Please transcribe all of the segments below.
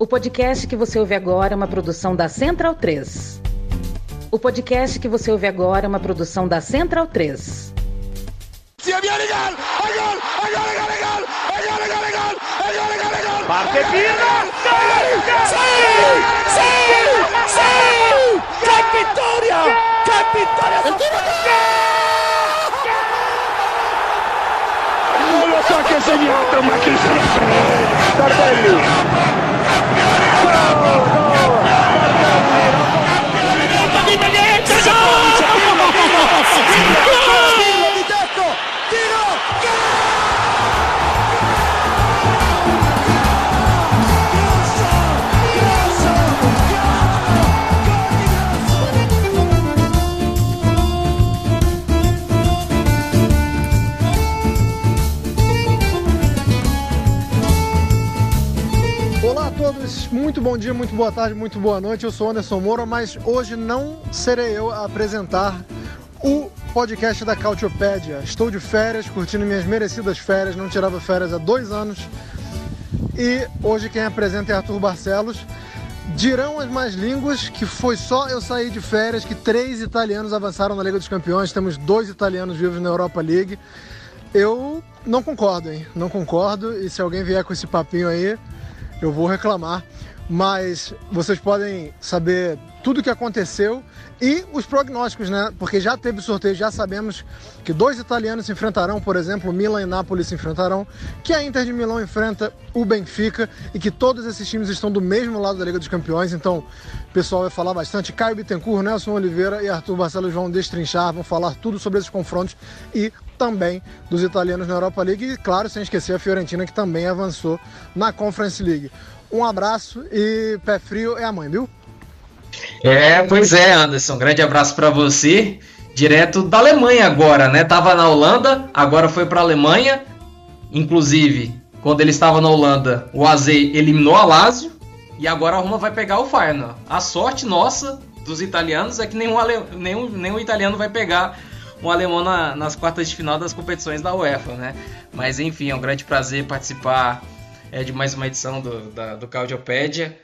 O podcast que você ouve agora é uma produção da Central 3. O podcast que você ouve agora é uma produção da Central 3. Parte Pirlo! Sì! Sì! Sì! Che vittoria! Che vittoria! Non lo so che ha segnato, ma chi se ne frega! Tardelli! Olá muito bom dia, muito boa tarde, muito boa noite. Eu sou Anderson Moura, mas hoje não serei eu a apresentar o podcast da Cautiopédia. Estou de férias, curtindo minhas merecidas férias, não tirava férias há dois anos. E hoje quem apresenta é Arthur Barcelos. Dirão as más línguas que foi só eu sair de férias que três italianos avançaram na Liga dos Campeões, temos dois italianos vivos na Europa League. Eu não concordo, hein? Não concordo. E se alguém vier com esse papinho aí, eu vou reclamar. Mas vocês podem saber tudo o que aconteceu e os prognósticos, né? Porque já teve sorteio, já sabemos que dois italianos se enfrentarão, por exemplo, Milan e Nápoles se enfrentarão, que a Inter de Milão enfrenta o Benfica e que todos esses times estão do mesmo lado da Liga dos Campeões. Então, o pessoal vai falar bastante. Caio Bittencourt, Nelson Oliveira e Arthur Barcelos vão destrinchar, vão falar tudo sobre esses confrontos e também dos italianos na Europa League e, claro, sem esquecer a Fiorentina que também avançou na Conference League. Um abraço e pé frio é a mãe, viu? É, pois é, Anderson. Grande abraço para você. Direto da Alemanha agora, né? Tava na Holanda, agora foi para Alemanha. Inclusive, quando ele estava na Holanda, o AZ eliminou a Lazio e agora a Roma vai pegar o Feyenoord. A sorte nossa dos italianos é que nenhum, ale... nenhum, nenhum italiano vai pegar um alemão na, nas quartas de final das competições da UEFA, né? Mas enfim, é um grande prazer participar é, de mais uma edição do, da, do Cardiopédia.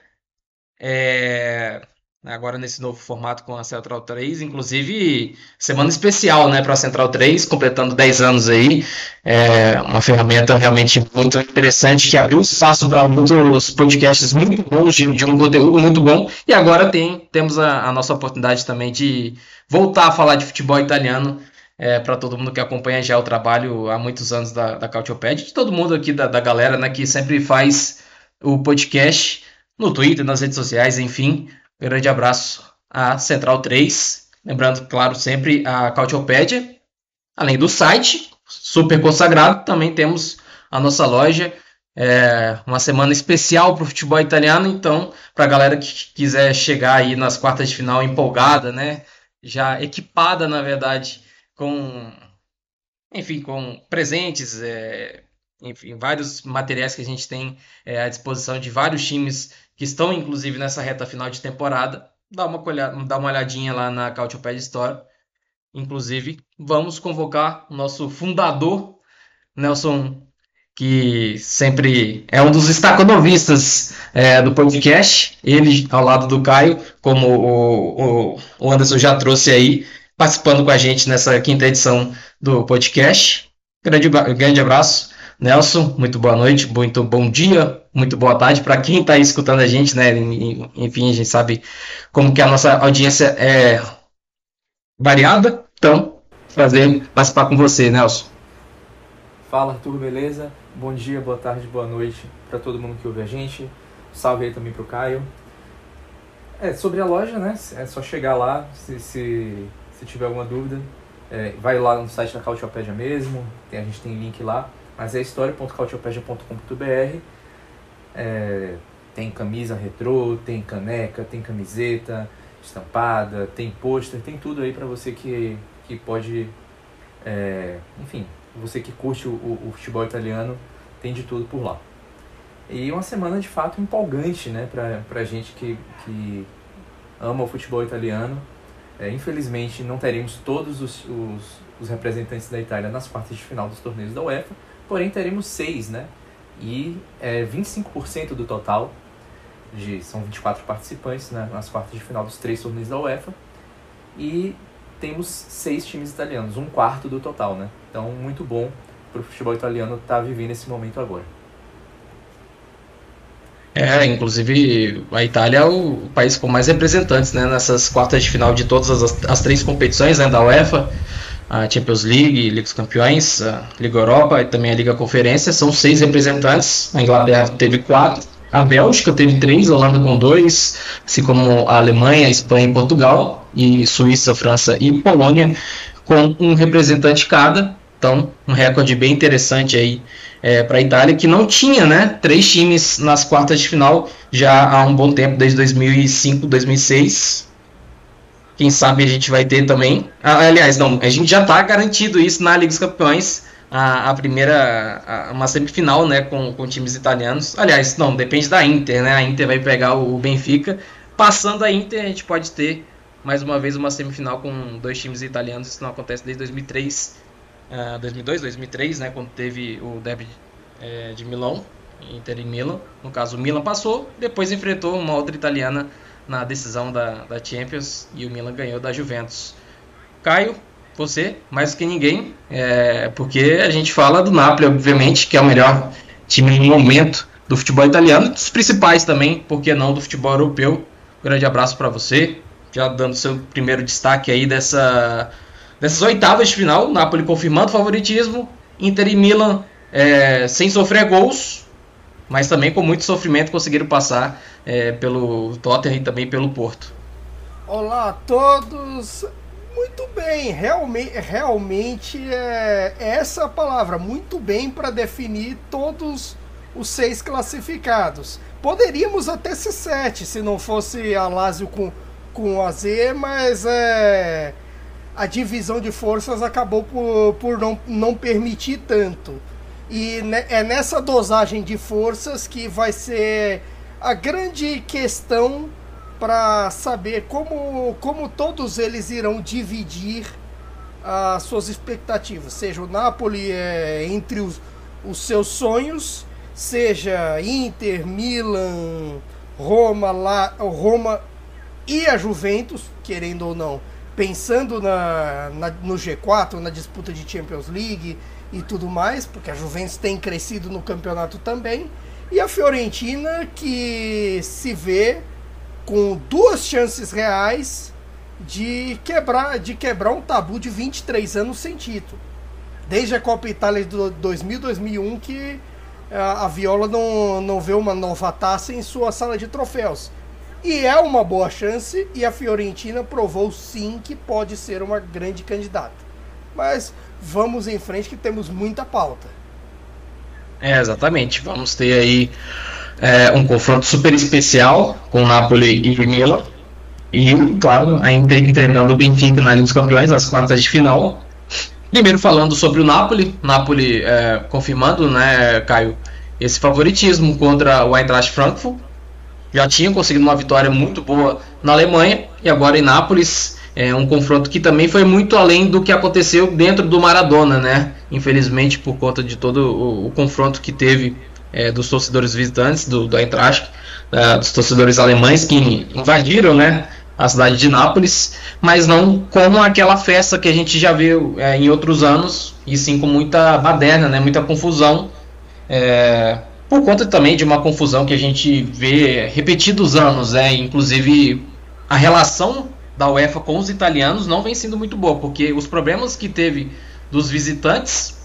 É, agora nesse novo formato com a Central 3, inclusive semana especial né, para a Central 3, completando 10 anos aí. É uma ferramenta realmente muito interessante que abriu espaço para muitos podcasts muito bons, de, de, um conteúdo muito bom. E agora tem, temos a, a nossa oportunidade também de voltar a falar de futebol italiano é, para todo mundo que acompanha já o trabalho há muitos anos da, da Cautiopad, de todo mundo aqui da, da galera né, que sempre faz o podcast no Twitter, nas redes sociais, enfim. grande abraço à Central 3. Lembrando, claro, sempre a Cautiopédia. Além do site, super consagrado, também temos a nossa loja. É uma semana especial para o futebol italiano, então, para a galera que quiser chegar aí nas quartas de final empolgada, né? Já equipada, na verdade, com, enfim, com presentes, é, enfim, vários materiais que a gente tem é, à disposição de vários times que estão, inclusive, nessa reta final de temporada. Dá uma, olhada, dá uma olhadinha lá na Cautiopad Store. Inclusive, vamos convocar o nosso fundador, Nelson, que sempre é um dos estaconovistas é, do podcast. Ele, ao lado do Caio, como o, o Anderson já trouxe aí, participando com a gente nessa quinta edição do podcast. Grande, grande abraço, Nelson. Muito boa noite, muito bom dia, muito boa tarde para quem está escutando a gente, né? Enfim, a gente sabe como que a nossa audiência é variada. Então, prazer participar com você, Nelson. Fala, Arthur, beleza? Bom dia, boa tarde, boa noite para todo mundo que ouve a gente. Salve aí também pro Caio. É, sobre a loja, né? É só chegar lá, se, se se tiver alguma dúvida, é, vai lá no site da Cautiopedia mesmo, tem, a gente tem link lá, mas é história.cautiopedia.com.br. É, tem camisa retrô, tem caneca, tem camiseta estampada, tem pôster, tem tudo aí para você que, que pode, é, enfim, você que curte o, o, o, futebol italiano, tem de tudo por lá. E uma semana de fato empolgante, né, pra, pra gente que, que ama o futebol italiano. É, infelizmente, não teremos todos os, os, os, representantes da Itália nas quartas de final dos torneios da UEFA, porém teremos seis, né? E é, 25% do total. de são 24 participantes né, nas quartas de final dos três torneios da UEFA e temos seis times italianos, um quarto do total, né? Então muito bom para o futebol italiano estar tá vivendo esse momento agora. É, inclusive a Itália é o país com mais representantes né, nessas quartas de final de todas as, as três competições né, da UEFA, a Champions League, Liga dos Campeões, a Liga Europa e também a Liga Conferência. São seis representantes. A Inglaterra teve quatro, a Bélgica teve três, a Holanda com dois, assim como a Alemanha, a Espanha e Portugal, e Suíça, França e Polônia com um representante cada. Então, um recorde bem interessante aí é, para a Itália, que não tinha né, três times nas quartas de final já há um bom tempo, desde 2005, 2006. Quem sabe a gente vai ter também. Ah, aliás, não, a gente já está garantido isso na Liga dos Campeões. A, a primeira, a, uma semifinal né, com, com times italianos. Aliás, não, depende da Inter, né? A Inter vai pegar o Benfica. Passando a Inter, a gente pode ter mais uma vez uma semifinal com dois times italianos. Isso não acontece desde 2003 uh, 2002, 2003, né, quando teve o derby é, de Milão, Inter e Milan. No caso, o Milan passou, depois enfrentou uma outra italiana na decisão da, da Champions e o Milan ganhou da Juventus. Caio, você, mais que ninguém, é, porque a gente fala do Napoli, obviamente, que é o melhor time no momento do futebol italiano, dos principais também, por que não do futebol europeu. grande abraço para você, já dando seu primeiro destaque aí dessa Nessas oitavas de final, Napoli confirmando o favoritismo, Inter e Milan é, sem sofrer gols, mas também com muito sofrimento conseguiram passar é, pelo Tottenham e também pelo Porto. Olá a todos! Muito bem, realmente, realmente é, é essa palavra, muito bem para definir todos os seis classificados. Poderíamos até ser sete se não fosse a Lazio com, com o AZ, mas é, a divisão de forças acabou por, por não, não permitir tanto. E é nessa dosagem de forças que vai ser a grande questão para saber como, como todos eles irão dividir as suas expectativas. Seja o Napoli é, entre os, os seus sonhos, seja Inter, Milan, Roma, lá, Roma e a Juventus, querendo ou não pensando na, na, no G4, na disputa de Champions League e tudo mais, porque a Juventus tem crescido no campeonato também, e a Fiorentina que se vê com duas chances reais de quebrar, de quebrar um tabu de 23 anos sem título. Desde a Copa Itália de 2000 2001 que a, a Viola não, não vê uma nova taça em sua sala de troféus. E é uma boa chance, e a Fiorentina provou sim que pode ser uma grande candidata. Mas vamos em frente que temos muita pauta. É, exatamente. Vamos ter aí é, um confronto super especial com Napoli e Milan. E, claro, ainda treinando o Benfica na Liga dos Campeões, nas quartas de final. Primeiro falando sobre o Napoli. Napoli é, confirmando, né, Caio, esse favoritismo contra o Eintracht Frankfurt já tinham conseguido uma vitória muito boa na Alemanha e agora em Nápoles é um confronto que também foi muito além do que aconteceu dentro do Maradona, né? Infelizmente por conta de todo o, o confronto que teve é, dos torcedores visitantes do, do Eintracht, é, dos torcedores alemães que invadiram, né? A cidade de Nápoles, mas não como aquela festa que a gente já viu é, em outros anos, e sim com muita baderna, né? Muita confusão. É, por conta também de uma confusão que a gente vê repetidos anos, né? Inclusive a relação da UEFA com os italianos não vem sendo muito boa, porque os problemas que teve dos visitantes,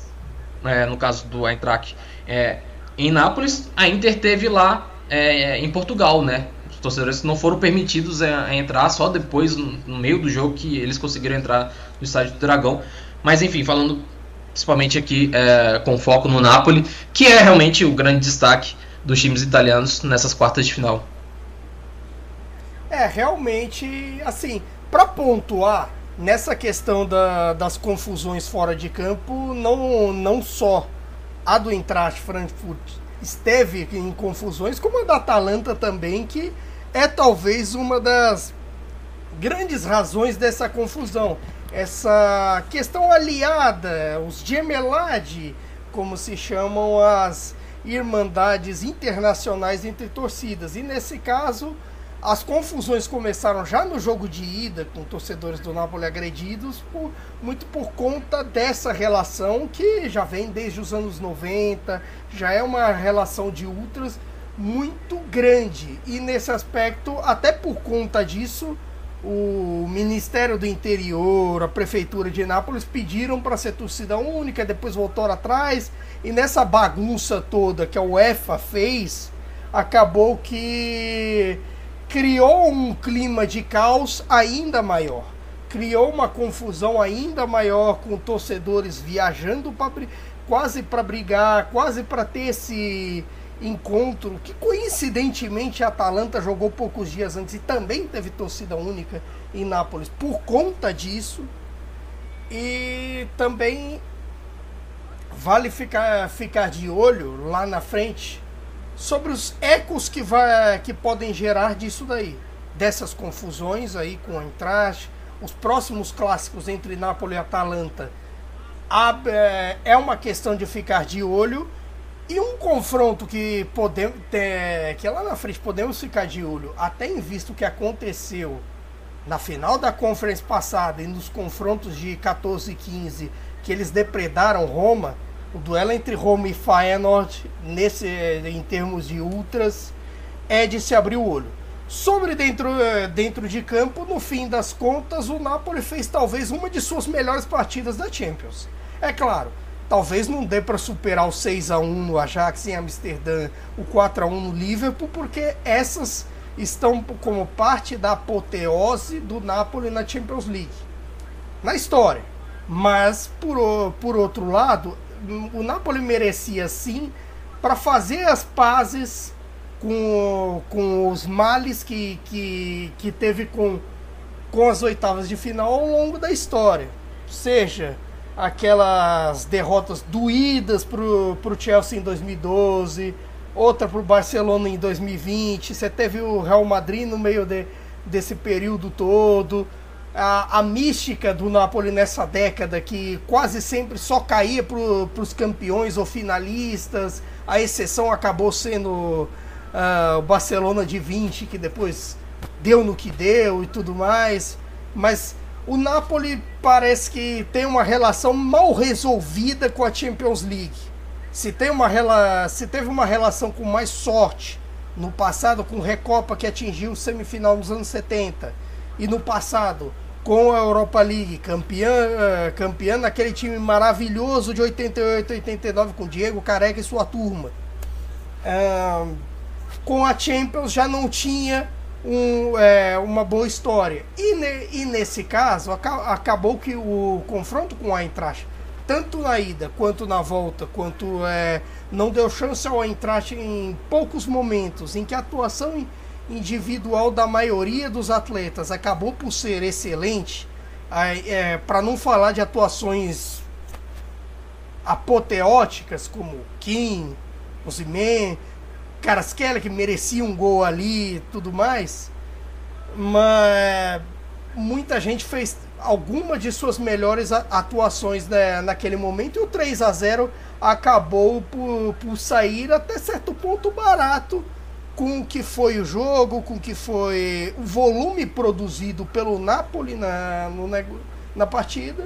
é, no caso do Eintracht, é, em Nápoles, a Inter teve lá é, em Portugal, né? Os torcedores não foram permitidos a, a entrar só depois, no, no, meio do jogo, que eles conseguiram entrar no estádio do Dragão. Mas enfim, falando principalmente aqui é, com foco no Napoli, que é realmente o grande destaque dos times italianos nessas quartas de final. É, realmente, assim, para pontuar nessa questão da, das confusões fora de campo, não, não só a do Eintracht Frankfurt esteve em confusões, como a da Atalanta também, que é talvez uma das grandes razões dessa confusão essa questão aliada, os gemelade, como se chamam as irmandades internacionais entre torcidas. E nesse caso, as confusões começaram já no jogo de ida, com torcedores do Napoli agredidos, por, muito por conta dessa relação que já vem desde os anos 90, já é uma relação de ultras muito grande. E nesse aspecto, até por conta disso, o Ministério do Interior, a Prefeitura de Nápoles pediram para ser torcida única, depois voltaram atrás, e nessa bagunça toda que a UEFA fez, acabou que criou um clima de caos ainda maior. Criou uma confusão ainda maior com torcedores viajando pra, quase para brigar, quase para ter esse encontro que coincidentemente a Atalanta jogou poucos dias antes e também teve torcida única em Nápoles por conta disso. E também vale ficar, ficar de olho lá na frente sobre os ecos que, vai, que podem gerar disso daí. Dessas confusões aí com o Eintracht, os próximos clássicos entre Nápoles e Atalanta. É, é uma questão de ficar de olho e um confronto que podemos ter, que lá na frente podemos ficar de olho, até em visto o que aconteceu na final da conferência passada e nos confrontos de 14 e 15, que eles depredaram Roma, o duelo entre Roma e Feyenoord, nesse, em termos de ultras, é de se abrir o olho. Sobre dentro, dentro de campo, no fim das contas, o Napoli fez talvez uma de suas melhores partidas da Champions. É claro, Talvez não dê para superar o 6 a 1 no Ajax em Amsterdã, o 4 a 1 no Liverpool, porque essas estão como parte da apoteose do Napoli na Champions League. Na história. Mas, por, por outro lado, o Napoli merecia sim para fazer as pazes com, com os males que, que, que teve com, com as oitavas de final ao longo da história. Seja aquelas derrotas doídas pro, pro Chelsea em 2012, outra pro Barcelona em 2020, você teve o Real Madrid no meio de, desse período todo, a, a mística do Napoli nessa década que quase sempre só caía pro, pros campeões ou finalistas, a exceção acabou sendo uh, o Barcelona de 20, que depois deu no que deu e tudo mais, mas o Napoli parece que tem uma relação mal resolvida com a Champions League. Se, tem uma, se teve uma relação com mais sorte no passado com Recopa que atingiu o semifinal nos anos 70 e no passado com a Europa League campeã, uh, campeã naquele time maravilhoso de 88 89 com Diego Careca e sua turma. Com a Champions já não tinha um, é, uma boa história. E, ne, e nesse caso, acabou que o confronto com a Eintracht, tanto na ida quanto na volta, quanto é, não deu chance ao Eintracht em poucos momentos, em que a atuação individual da maioria dos atletas acabou por ser excelente, é, para não falar de atuações apoteóticas como Kim, Ozyman, Carasquela, que merecia um gol ali e tudo mais. Mas muita gente fez alguma de suas melhores atuações né, naquele momento e o 3 a 0 acabou por, por sair até certo ponto barato com o que foi o jogo, com o que foi o volume produzido pelo Napoli na, no, na partida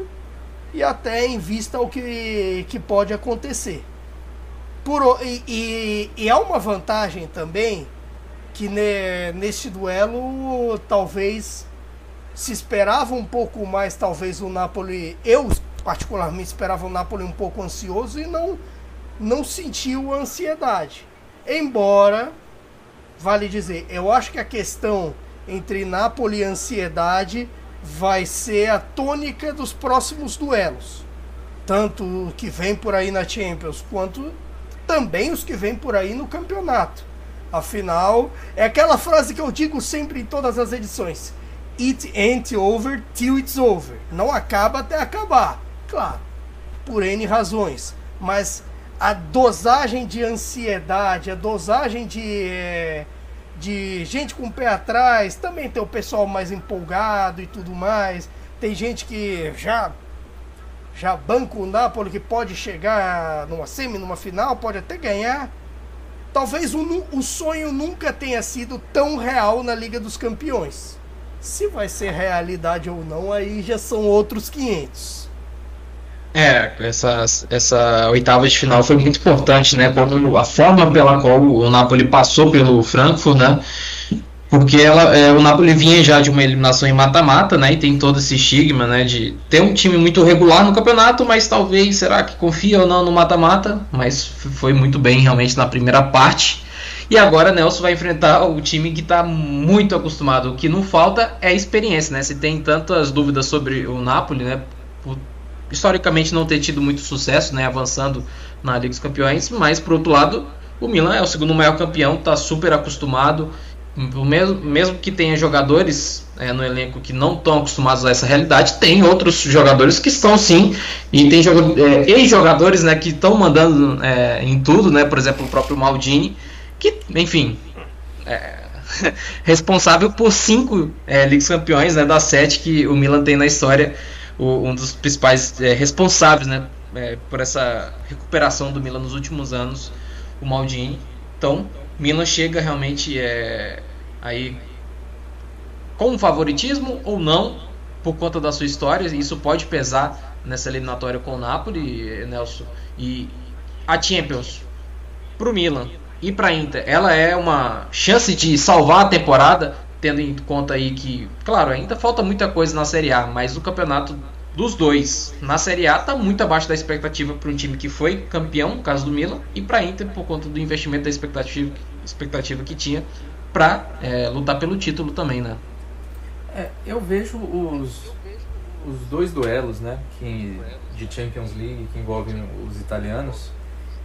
e até em vista ao que, que pode acontecer. Por, e, e, e há uma vantagem também que ne, neste duelo talvez se esperava um pouco mais, talvez o Napoli, eu particularmente esperava o Napoli um pouco ansioso e não não sentiu ansiedade. Embora vale dizer, eu acho que a questão entre Napoli e ansiedade vai ser a tônica dos próximos duelos. Tanto que vem por aí na Champions quanto também os que vêm por aí no campeonato. Afinal, é aquela frase que eu digo sempre em todas as edições: It ain't over till it's over. Não acaba até acabar. Claro, por N razões. Mas a dosagem de ansiedade, a dosagem de, eh, de gente com o pé atrás, também tem o pessoal mais empolgado e tudo mais. Tem gente que já já banca o Napoli que pode chegar numa semi, numa final, pode até ganhar. talvez o, o sonho nunca tenha sido tão real na Liga dos Campeões. Se vai ser realidade ou não, aí já são outros 500. É, essa, essa oitava de final foi muito importante, né? Como a forma pela qual o Napoli passou pelo Frankfurt, né? Porque ela, é, o Napoli vinha já de uma eliminação em mata-mata, né? E tem todo esse estigma, né? De ter um time muito regular no campeonato, mas talvez, será que confia ou não no mata-mata? Mas foi muito bem realmente na primeira parte. E agora Nelson vai enfrentar o time que está muito acostumado. O que não falta é experiência, né? Se tem tantas dúvidas sobre o Napoli, né? Por historicamente não ter tido muito sucesso, né, avançando na Liga dos Campeões, mas por outro lado, o Milan é o segundo maior campeão, está super acostumado, mesmo, mesmo que tenha jogadores é, no elenco que não estão acostumados a essa realidade, tem outros jogadores que estão sim, e tem é, ex-jogadores né, que estão mandando é, em tudo, né, por exemplo, o próprio Maldini, que, enfim, é, responsável por cinco é, Ligas Campeões né, das sete que o Milan tem na história o, um dos principais é, responsáveis né, é, por essa recuperação do Milan nos últimos anos, o Maldini. Então, Milan chega realmente é, aí com favoritismo ou não, por conta da sua história, isso pode pesar nessa eliminatória com o Napoli, Nelson. E a Champions para o Milan e para a Inter, ela é uma chance de salvar a temporada tendo em conta aí que, claro, ainda falta muita coisa na Série A, mas o campeonato dos dois na Série A está muito abaixo da expectativa para um time que foi campeão, no caso do Milan, e para Inter por conta do investimento da expectativa, expectativa que tinha para é, lutar pelo título também, né? É, eu vejo os, os dois duelos, né, que, de Champions League que envolvem os italianos,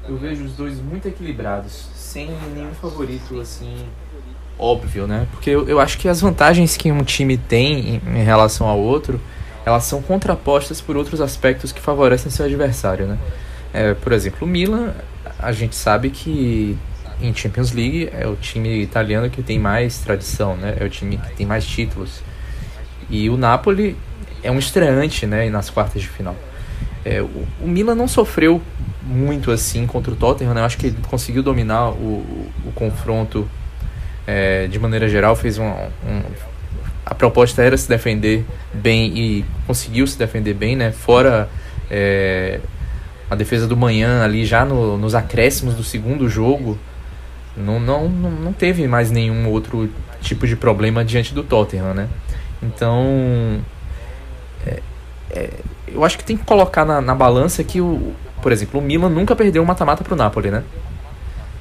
eu vejo os dois muito equilibrados, sem nenhum favorito assim óbvio, né? Porque eu, eu acho que as vantagens que um time tem em, em relação ao outro, elas são contrapostas por outros aspectos que favorecem seu adversário, né? É, por exemplo, o Milan, a gente sabe que em Champions League é o time italiano que tem mais tradição, né? É o time que tem mais títulos. E o Napoli é um estreante, né? Nas quartas de final. É, o, o, Milan não sofreu muito assim contra o Tottenham, né? Eu acho que ele conseguiu dominar o, o, o confronto é, de maneira geral, fez um, um, A proposta era se defender bem e conseguiu se defender bem, né? Fora é, a defesa do manhã ali já no, nos acréscimos do segundo jogo, não, não, não teve mais nenhum outro tipo de problema diante do Tottenham, né? Então, é, é, eu acho que tem que colocar na, na balança que, o, por exemplo, o Milan nunca perdeu um mata-mata para o Napoli, né?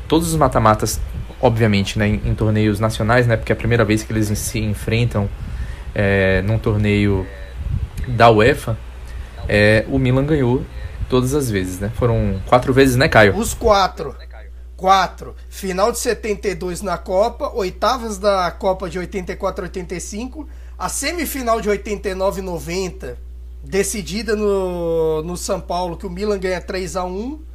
Todos os mata-matas obviamente, né, em, em, torneios nacionais, né, porque é a primeira vez que eles se enfrentam é, num torneio da UEFA, é, o Milan ganhou todas as vezes, né? Foram quatro vezes, né, Caio? Os quatro. Quatro. Final de 72 na Copa, oitavas da Copa de 84-85, a semifinal de 89-90, decidida no, no São Paulo, que o Milan ganha 3 a 1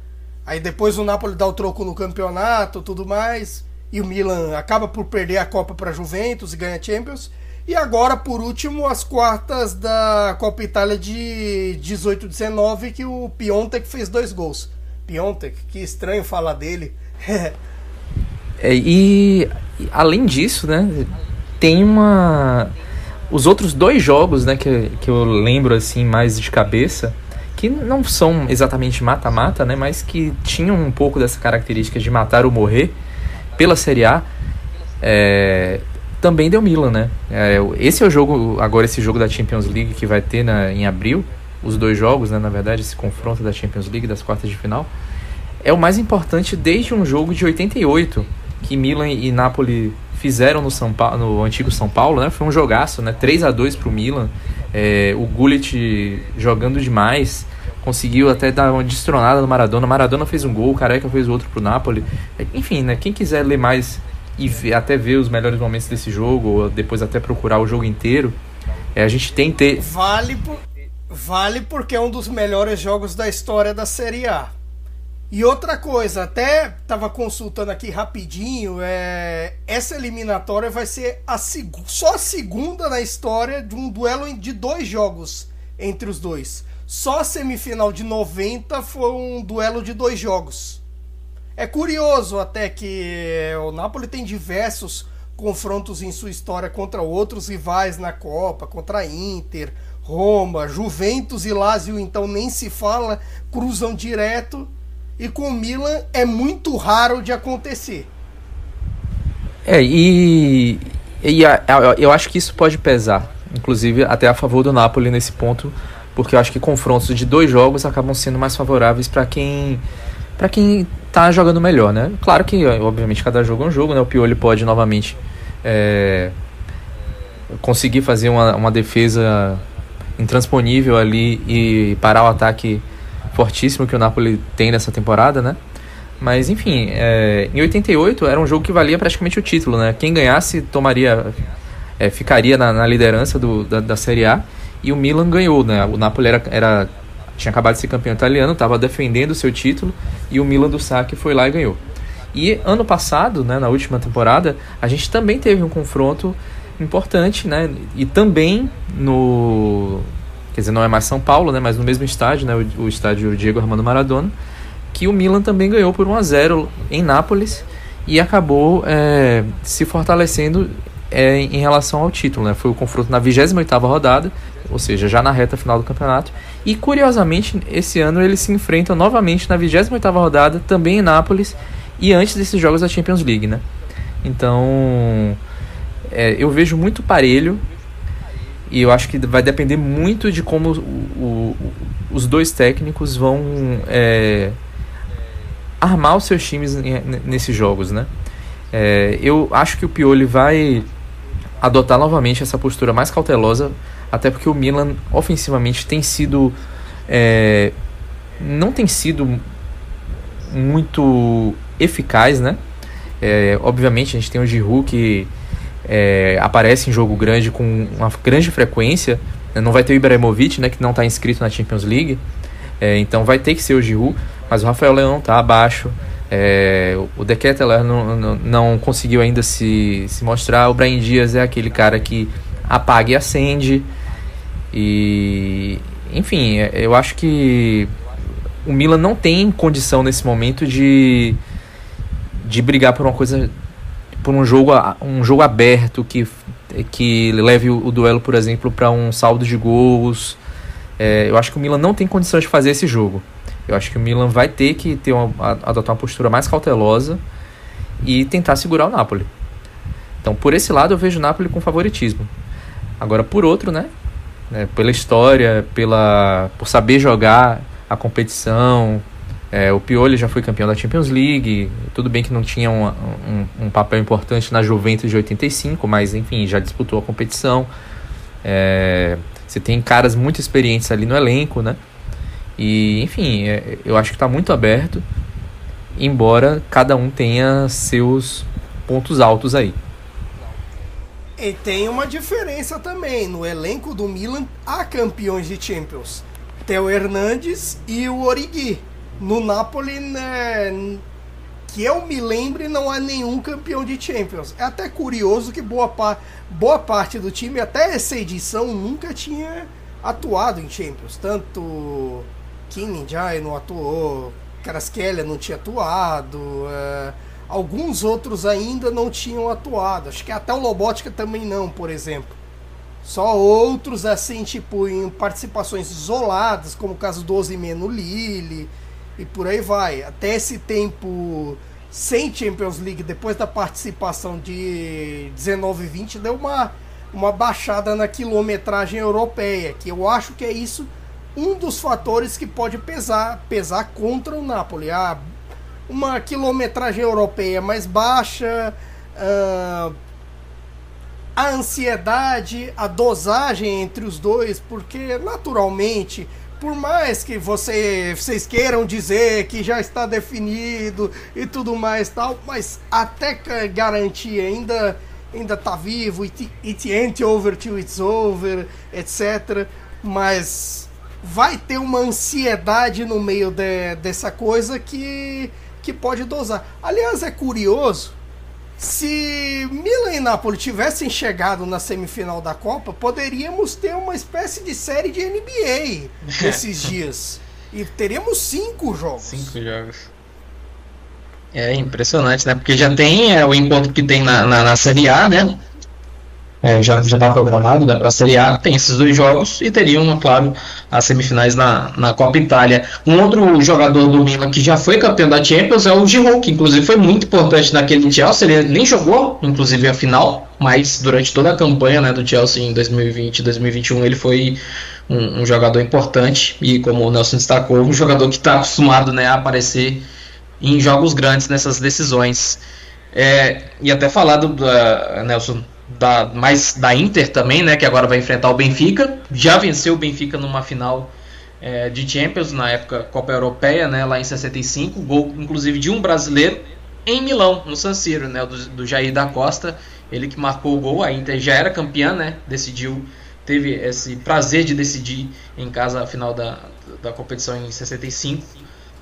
Aí depois o Napoli dá o troco no campeonato tudo mais e o Milan acaba por perder a Copa para a Juventus e ganha a Champions. E agora, por último, as quartas da Copa Itália de 18-19, que o Piontek fez dois gols. Piontek, que estranho falar dele. é, e além disso, né, tem uma os outros dois jogos, né, que, que eu lembro assim mais de cabeça, que não são exatamente mata-mata, né, mas que tinham um pouco dessa característica de matar ou morrer pela Série A, é, também deu Milan, né? É, esse é o jogo, agora esse jogo da Champions League que vai ter na, em abril, os dois jogos, né, na verdade, esse confronto da Champions League das quartas de final, é o mais importante desde um jogo de 88 que Milan e Napoli fizeram no, São Paulo, no antigo São Paulo, né? Foi um jogaço, né? 3 a 2 para o Milan. É, o Gullit jogando demais conseguiu até dar uma destronada no Maradona. Maradona fez um gol, o Careca fez outro pro Napoli. Enfim, né? Quem quiser ler mais e ver, até ver os melhores momentos desse jogo, ou depois até procurar o jogo inteiro, é, a gente tem ter. Vale, por, vale porque é um dos melhores jogos da história da Série A. E outra coisa, até tava consultando aqui rapidinho, é, essa eliminatória vai ser a só a segunda na história de um duelo de dois jogos entre os dois. Só a semifinal de 90 foi um duelo de dois jogos. É curioso até que o Napoli tem diversos confrontos em sua história contra outros rivais na Copa, contra Inter, Roma, Juventus e Lazio, então nem se fala, cruzam direto. E com o Milan é muito raro de acontecer. É, e, e a, a, eu acho que isso pode pesar, inclusive até a favor do Napoli nesse ponto, porque eu acho que confrontos de dois jogos acabam sendo mais favoráveis para quem para quem tá jogando melhor, né? Claro que, obviamente, cada jogo é um jogo, né? O Pioli pode novamente é, conseguir fazer uma, uma defesa intransponível ali e parar o ataque fortíssimo que o Napoli tem nessa temporada, né? Mas enfim, é, em 88 era um jogo que valia praticamente o título, né? Quem ganhasse tomaria, é, ficaria na, na liderança do, da, da, Série A e o Milan ganhou, né? O Napoli era, era tinha acabado de ser campeão italiano, estava defendendo o seu título e o Milan do Sacchi foi lá e ganhou. E ano passado, né, na última temporada, a gente também teve um confronto importante, né? E também no. Quer dizer, não é mais São Paulo, né? Mas no mesmo estádio, né? O, o estádio Diego Armando Maradona. Que o Milan também ganhou por 1 a 0 em Nápoles e acabou é, se fortalecendo é, em relação ao título. Né? Foi o confronto na 28 rodada, ou seja, já na reta final do campeonato. E curiosamente, esse ano eles se enfrentam novamente na 28 rodada, também em Nápoles, e antes desses jogos da Champions League. Né? Então, é, eu vejo muito parelho e eu acho que vai depender muito de como o, o, os dois técnicos vão é, armar os seus times nesses jogos, né? É, eu acho que o Pioli vai adotar novamente essa postura mais cautelosa, até porque o Milan ofensivamente tem sido é, não tem sido muito eficaz, né? É, obviamente a gente tem o Giroud que é, aparece em jogo grande com uma grande frequência. Né? Não vai ter o Ibrahimovic, né, que não está inscrito na Champions League. É, então vai ter que ser o Giroud, mas o Rafael Leão está abaixo. É, o De Ketteler não, não, não, conseguiu ainda se, se mostrar. O Brian Dias é aquele cara que apaga e acende. E, enfim, eu acho que o Milan não tem condição nesse momento de, de brigar por uma coisa por um jogo, um jogo aberto que, que leve o, o duelo, por exemplo, para um saldo de gols. É, eu acho que o Milan não tem condições de fazer esse jogo. Eu acho que o Milan vai ter que ter uma, adotar uma postura mais cautelosa e tentar segurar o Napoli. Então, por esse lado, eu vejo o Napoli com favoritismo. Agora, por outro, né? Né pela história, pela, por saber jogar a competição, é, o Pioli já foi campeão da Champions League, tudo bem que não tinha um, um, um, papel importante na Juventus de 85, mas enfim, já disputou a competição. É, você tem caras muito experientes ali no elenco, né? E enfim, é, eu acho que está muito aberto, embora cada um tenha seus pontos altos aí. E tem uma diferença também. No elenco do Milan há campeões de Champions. Theo Hernandes e o Origi no Napoli, né, que eu me lembre, não há nenhum campeão de Champions. É até curioso que boa, pa boa parte do time, até essa edição, nunca tinha atuado em Champions. Tanto Kim Jai não atuou, Karaskelia não tinha atuado, é, alguns outros ainda não tinham atuado. Acho que até o Lobotka também não, por exemplo. Só outros, assim, tipo, em participações isoladas, como o caso do Osimeno Lille e por aí vai. Até esse tempo sem Champions League, depois da participação de 19 e 20, deu uma, uma baixada na quilometragem europeia, que eu acho que é isso um dos fatores que pode pesar, pesar contra o Napoli. Ah, uma quilometragem europeia mais baixa, uh, a ansiedade, a dosagem entre os dois, porque naturalmente por mais que você, vocês queiram dizer que já está definido e tudo mais tal, mas até garantir ainda ainda tá vivo, it, it ain't over till it's over, etc. Mas vai ter uma ansiedade no meio de, dessa coisa que, que pode dosar. Aliás, é curioso se Milan e Napoli tivessem chegado na semifinal da Copa, poderíamos ter uma espécie de série de NBA nesses dias. E teríamos cinco jogos. Cinco jogos. É impressionante, né? Porque já tem é, o encontro que tem na, na, na Série A, né? É, já já está programado né, para a Série A, tem esses dois jogos e teriam, claro, as semifinais na, na Copa Itália. Um outro jogador do Milan que já foi campeão da Champions é o Giroud, que inclusive foi muito importante naquele Chelsea, ele nem jogou, inclusive, a final, mas durante toda a campanha né, do Chelsea em 2020 e 2021 ele foi um, um, jogador importante e, como o Nelson destacou, um jogador que está acostumado né, a aparecer em jogos grandes nessas decisões. É, e até falado, uh, Nelson, da, mais da Inter também, né, que agora vai enfrentar o Benfica. Já venceu o Benfica numa final é, de Champions, na época Copa Europeia, né, lá em 65. Gol, inclusive, de um brasileiro em Milão, no San Siro, né, do, do Jair da Costa. Ele que marcou o gol. A Inter já era campeã, né, decidiu, teve esse prazer de decidir em casa a final da, da competição em 65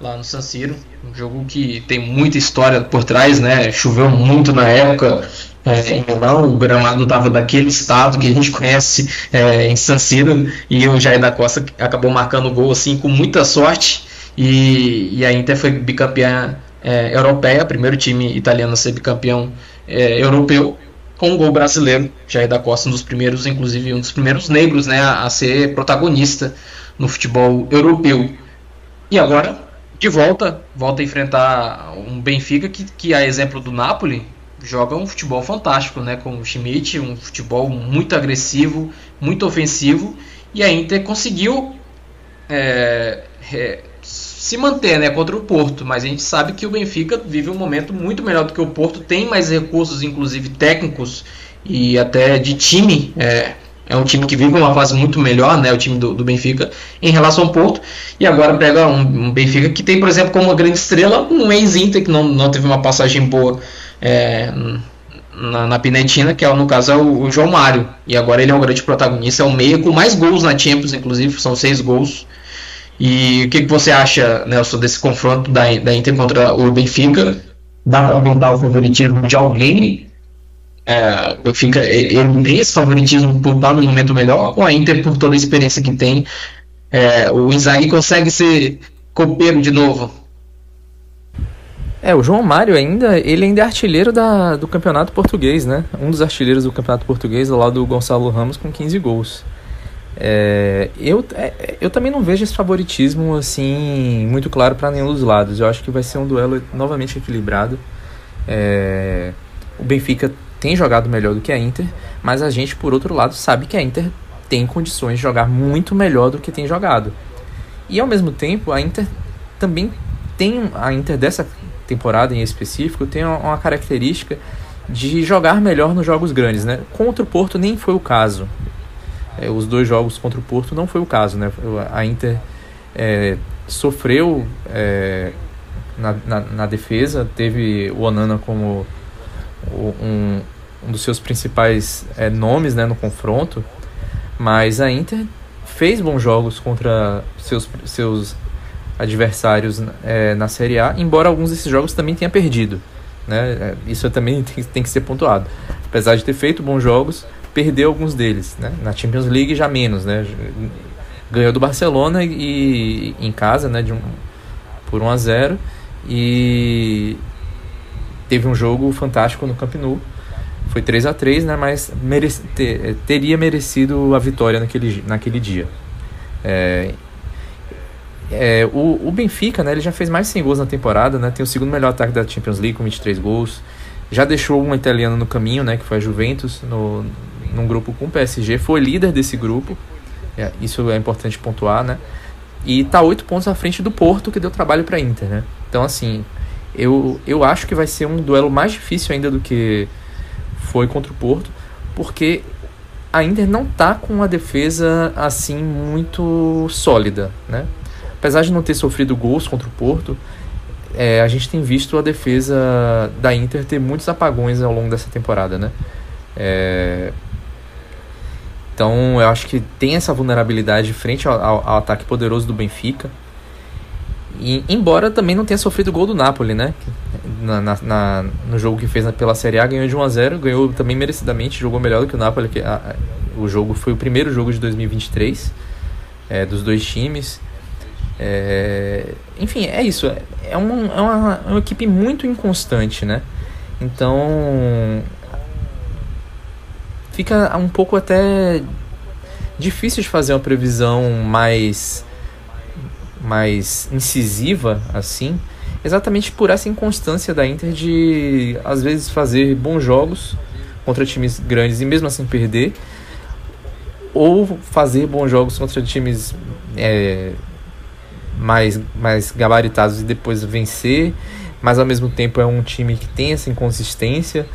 lá no San Siro, um jogo que tem muita história por trás, né? Choveu muito na época, é, em Milão, o gramado estava daquele estado que a gente conhece é, em San Siro e o Jair da Costa acabou marcando o gol assim com muita sorte e, e a Inter foi bicampeã é, europeia, primeiro time italiano a ser bicampeão é, europeu com um gol brasileiro, Jair da Costa um dos primeiros, inclusive um dos primeiros negros né, a, a ser protagonista no futebol europeu. E agora de volta, volta a enfrentar um Benfica que, que a exemplo do Napoli joga um futebol fantástico, né? Com o Schmidt, um futebol muito agressivo, muito ofensivo, e a Inter conseguiu é, é, se manter, né? Contra o Porto, mas a gente sabe que o Benfica vive um momento muito melhor do que o Porto, tem mais recursos, inclusive técnicos e até de time. É, é um time que vive uma fase muito melhor, né? O time do, do Benfica em relação ao Porto. E agora pega um, um Benfica que tem, por exemplo, como uma grande estrela um ex-Inter que não, não teve uma passagem boa é, na, na, Pinetina, que é, no caso é o, o, João Mário. E agora ele é um grande protagonista, é o meio com mais gols na Champions, inclusive, são seis gols. E o que, que você acha, Nelson, desse confronto da, da Inter contra o Benfica? Dá para aumentar o favoritismo de alguém? É, o Benfica ele tem esse favoritismo por estar no momento melhor, ou a Inter, por toda a experiência que tem, é, o Inzaghi consegue ser copeiro de novo? É, o João Mário ainda, ele ainda é artilheiro da, do campeonato português, né? Um dos artilheiros do campeonato português, ao lado do Gonçalo Ramos, com 15 gols. É, eu, é, eu também não vejo esse favoritismo, assim, muito claro para nenhum dos lados. Eu acho que vai ser um duelo novamente equilibrado. É, o Benfica tem jogado melhor do que a Inter, mas a gente, por outro lado, sabe que a Inter tem condições de jogar muito melhor do que tem jogado. E ao mesmo tempo, a Inter também tem a Inter dessa temporada em específico, tem uma característica de jogar melhor nos jogos grandes, né? Contra o Porto nem foi o caso. É, os dois jogos contra o Porto não foi o caso, né? A Inter é, sofreu é, na, na, na, defesa, teve o Onana como um, um dos seus principais é, nomes né, no confronto, mas a Inter fez bons jogos contra seus, seus adversários é, na Série A, embora alguns desses jogos também tenha perdido. Né? É, isso também tem, tem, que ser pontuado. Apesar de ter feito bons jogos, perdeu alguns deles. Né? Na Champions League já menos. Né? Ganhou do Barcelona e, em casa né, de um, por 1 a 0 e teve um jogo fantástico no Camp Nou. Foi 3 a 3 né, mas merece, ter, teria merecido a vitória naquele, naquele dia. É, é, o, o, Benfica, né, ele já fez mais de 100 gols na temporada, né, tem o segundo melhor ataque da Champions League com 23 gols. Já deixou uma italiana no caminho, né, que foi a Juventus, no, num grupo com o PSG. Foi líder desse grupo, é, isso é importante pontuar, né. E tá oito pontos à frente do Porto, que deu trabalho para Inter, né. Então, assim, eu, eu acho que vai ser um duelo mais difícil ainda do que foi contra o Porto, porque a Inter não tá com uma defesa assim muito sólida, né? Apesar de não ter sofrido gols contra o Porto, é, a gente tem visto a defesa da Inter ter muitos apagões ao longo dessa temporada, né? É, então eu acho que tem essa vulnerabilidade frente ao, ao, ataque poderoso do Benfica. E, embora também não tenha sofrido gol do Napoli, né? Na, na, na, no jogo que fez pela Série A, ganhou de 1 a 0 ganhou também merecidamente, jogou melhor do que o Napoli. Que a, a, o jogo foi o primeiro jogo de 2023 é, dos dois times. É, enfim, é isso. É uma, é, uma, é uma equipe muito inconstante, né? Então fica um pouco até difícil de fazer uma previsão mais mais incisiva assim, exatamente por essa inconstância da Inter de às vezes fazer bons jogos contra times grandes e mesmo assim perder, ou fazer bons jogos contra times é, mais, mais gabaritados e depois vencer, mas ao mesmo tempo é um time que tem essa inconsistência.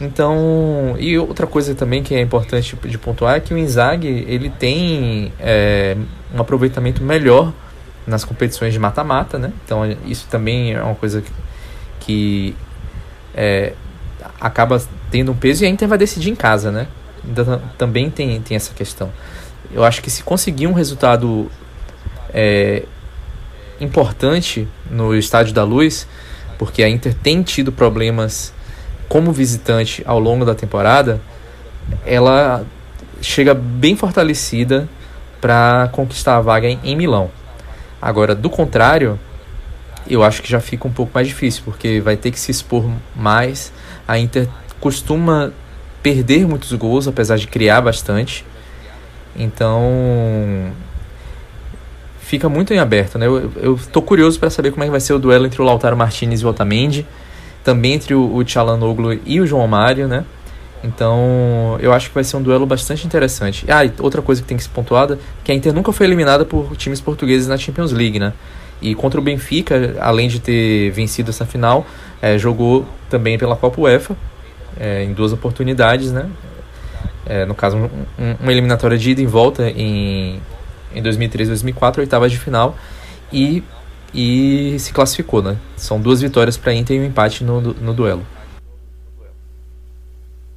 Então, e outra coisa também que é importante de pontuar é que o Inzaghi ele tem é, um aproveitamento melhor nas competições de mata-mata, né? Então isso também é uma coisa que, que é, acaba tendo um peso e a Inter vai decidir em casa, né? Também tem, tem essa questão. Eu acho que se conseguir um resultado é, importante no Estádio da Luz, porque a Inter tem tido problemas como visitante ao longo da temporada, ela chega bem fortalecida para conquistar a vaga em, em Milão. Agora, do contrário, eu acho que já fica um pouco mais difícil, porque vai ter que se expor mais. A Inter costuma perder muitos gols, apesar de criar bastante. Então, fica muito em aberto, né? Eu, eu tô curioso para saber como é que vai ser o duelo entre o Lautaro Martinez e o Otamendi, também entre o, o Tchalanoglu e o João Mário, né? Então, eu acho que vai ser um duelo bastante interessante. Ah, e outra coisa que tem que ser pontuada, que a Inter nunca foi eliminada por times portugueses na Champions League, né? E contra o Benfica, além de ter vencido essa final, é, jogou também pela Copa UEFA, é, em duas oportunidades, né? É, no caso, um, uma eliminatória de ida e volta em em 2003 2004, oitavas de final, e, e se classificou, né? São duas vitórias para a Inter e um empate no, no duelo.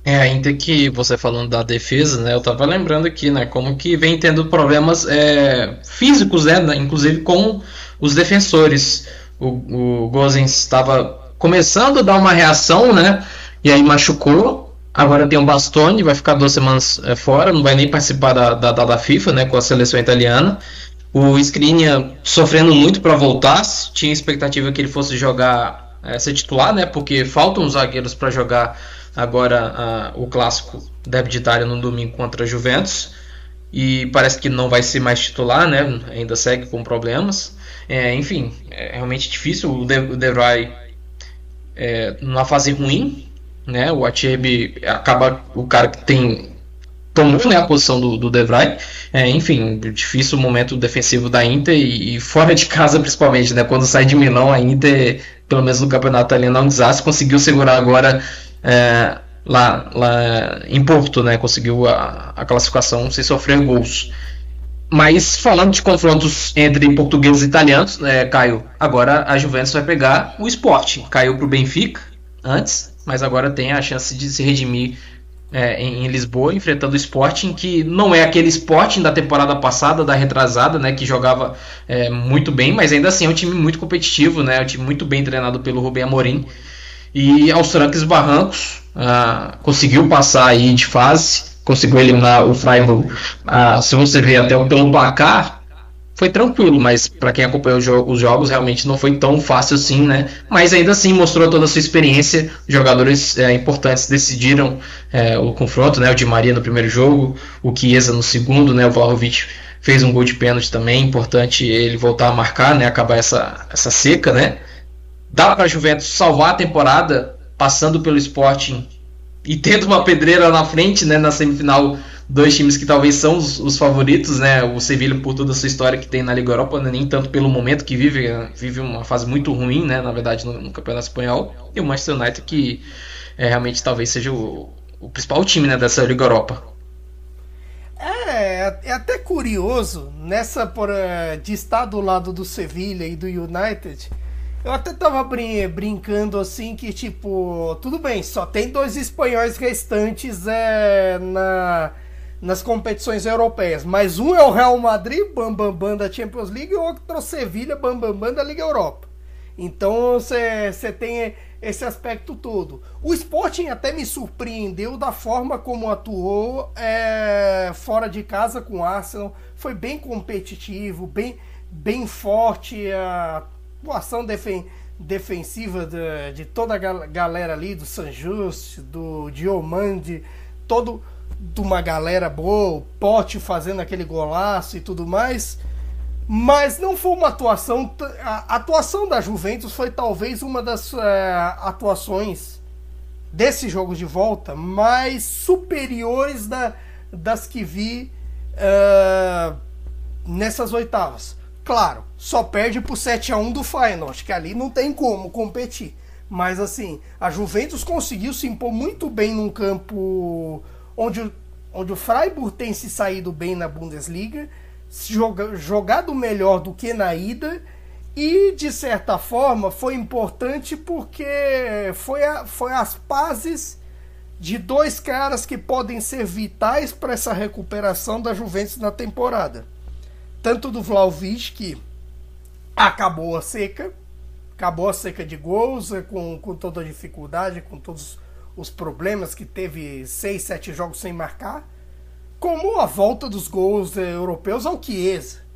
É, a Inter que você falando da defesa, né? Eu tava lembrando aqui, né? Como que vem tendo problemas é, físicos, né? Inclusive com os defensores. O, o Gozens estava começando a dar uma reação, né? E aí machucou. Agora tem o Bastoni, vai ficar duas semanas é, fora, não vai nem participar da, da, da FIFA, né, com a seleção italiana. O Skriniar sofrendo muito para voltar, tinha expectativa que ele fosse jogar, é, ser titular, né, porque faltam os zagueiros para jogar agora o clássico Derby de Itália no domingo contra a Juventus. E parece que não vai ser mais titular, né, ainda segue com problemas. É, enfim, é realmente difícil. O De, o De Vrij é, numa fase ruim, né? O Acerbi acaba o cara que tem tomou né, a posição do, do. É, enfim, difícil o momento defensivo da Inter e, e, fora de casa principalmente, né? Quando sai de Milão, a Inter, pelo menos no campeonato italiano, é um desastre. Conseguiu segurar agora é, lá, lá em Porto, né? Conseguiu a, a classificação sem sofrer gols. Mas falando de confrontos entre portugueses e italianos, né, Caio, agora a Juventus vai pegar o esporte. Caiu para o Benfica antes, mas agora tem a chance de se redimir é, em, em, Lisboa, enfrentando o Sporting, que não é aquele Sporting da temporada passada, da retrasada, né, que jogava é, muito bem, mas ainda assim é um time muito competitivo, né, é um time muito bem treinado pelo Rubem Amorim. E aos trancos barrancos, ah, conseguiu passar aí de fase, conseguiu eliminar o Freiburg, ah, se você ver até pelo placar, foi tranquilo, mas para quem acompanhou os jogos realmente não foi tão fácil assim, né? Mas ainda assim mostrou toda a sua experiência. Jogadores é, importantes decidiram é, o confronto, né? O Di Maria no primeiro jogo, o Chiesa no segundo, né? O Vlahovic fez um gol de pênalti também, importante ele voltar a marcar, né? Acabar essa, essa seca, né? Dá para a Juventus salvar a temporada passando pelo Sporting e tendo uma pedreira na frente, né? Na semifinal dois times que talvez são os, os, favoritos, né? O Sevilla por toda a sua história que tem na Liga Europa, né? nem tanto pelo momento que vive, vive uma fase muito ruim, né? Na verdade, no, no Campeonato Espanhol. E o Manchester United que é, realmente talvez seja o, o principal time né, dessa Liga Europa. É, é até curioso nessa por, eh, de estar do lado do Sevilla e do United. Eu até tava brin brincando assim que tipo, tudo bem, só tem dois espanhóis restantes é, na nas competições europeias. Mas um é o Real Madrid, bam bam bam da Champions League, e o outro é o Sevilha, bam bam da Liga Europa. Então você tem esse aspecto todo. O Sporting até me surpreendeu da forma como atuou é, fora de casa com o Arsenal. Foi bem competitivo, bem bem forte, a atuação defen defensiva de, de, toda a galera ali, do Sanjust, do Diomande, todo de uma galera boa, Pote fazendo aquele golaço e tudo mais. Mas não foi uma atuação. A atuação da Juventus foi talvez uma das é, atuações desses jogos de volta mais superiores da, das que vi uh, nessas oitavas. Claro, só perde por 7 a 1 do Feyenoord, que ali não tem como competir. Mas assim, a Juventus conseguiu se impor muito bem num campo onde, onde o Freiburg tem se saído bem na Bundesliga, joga, jogado melhor do que na ida e de certa forma foi importante porque foi, a, foi as pazes de dois caras que podem ser vitais para essa recuperação da Juventus na temporada. Tanto do Vlaovic, que acabou a seca, acabou a seca de gols, é, com, com toda a dificuldade, com todos os problemas que teve seis, sete jogos sem marcar, como a volta dos gols europeus ao Chiesa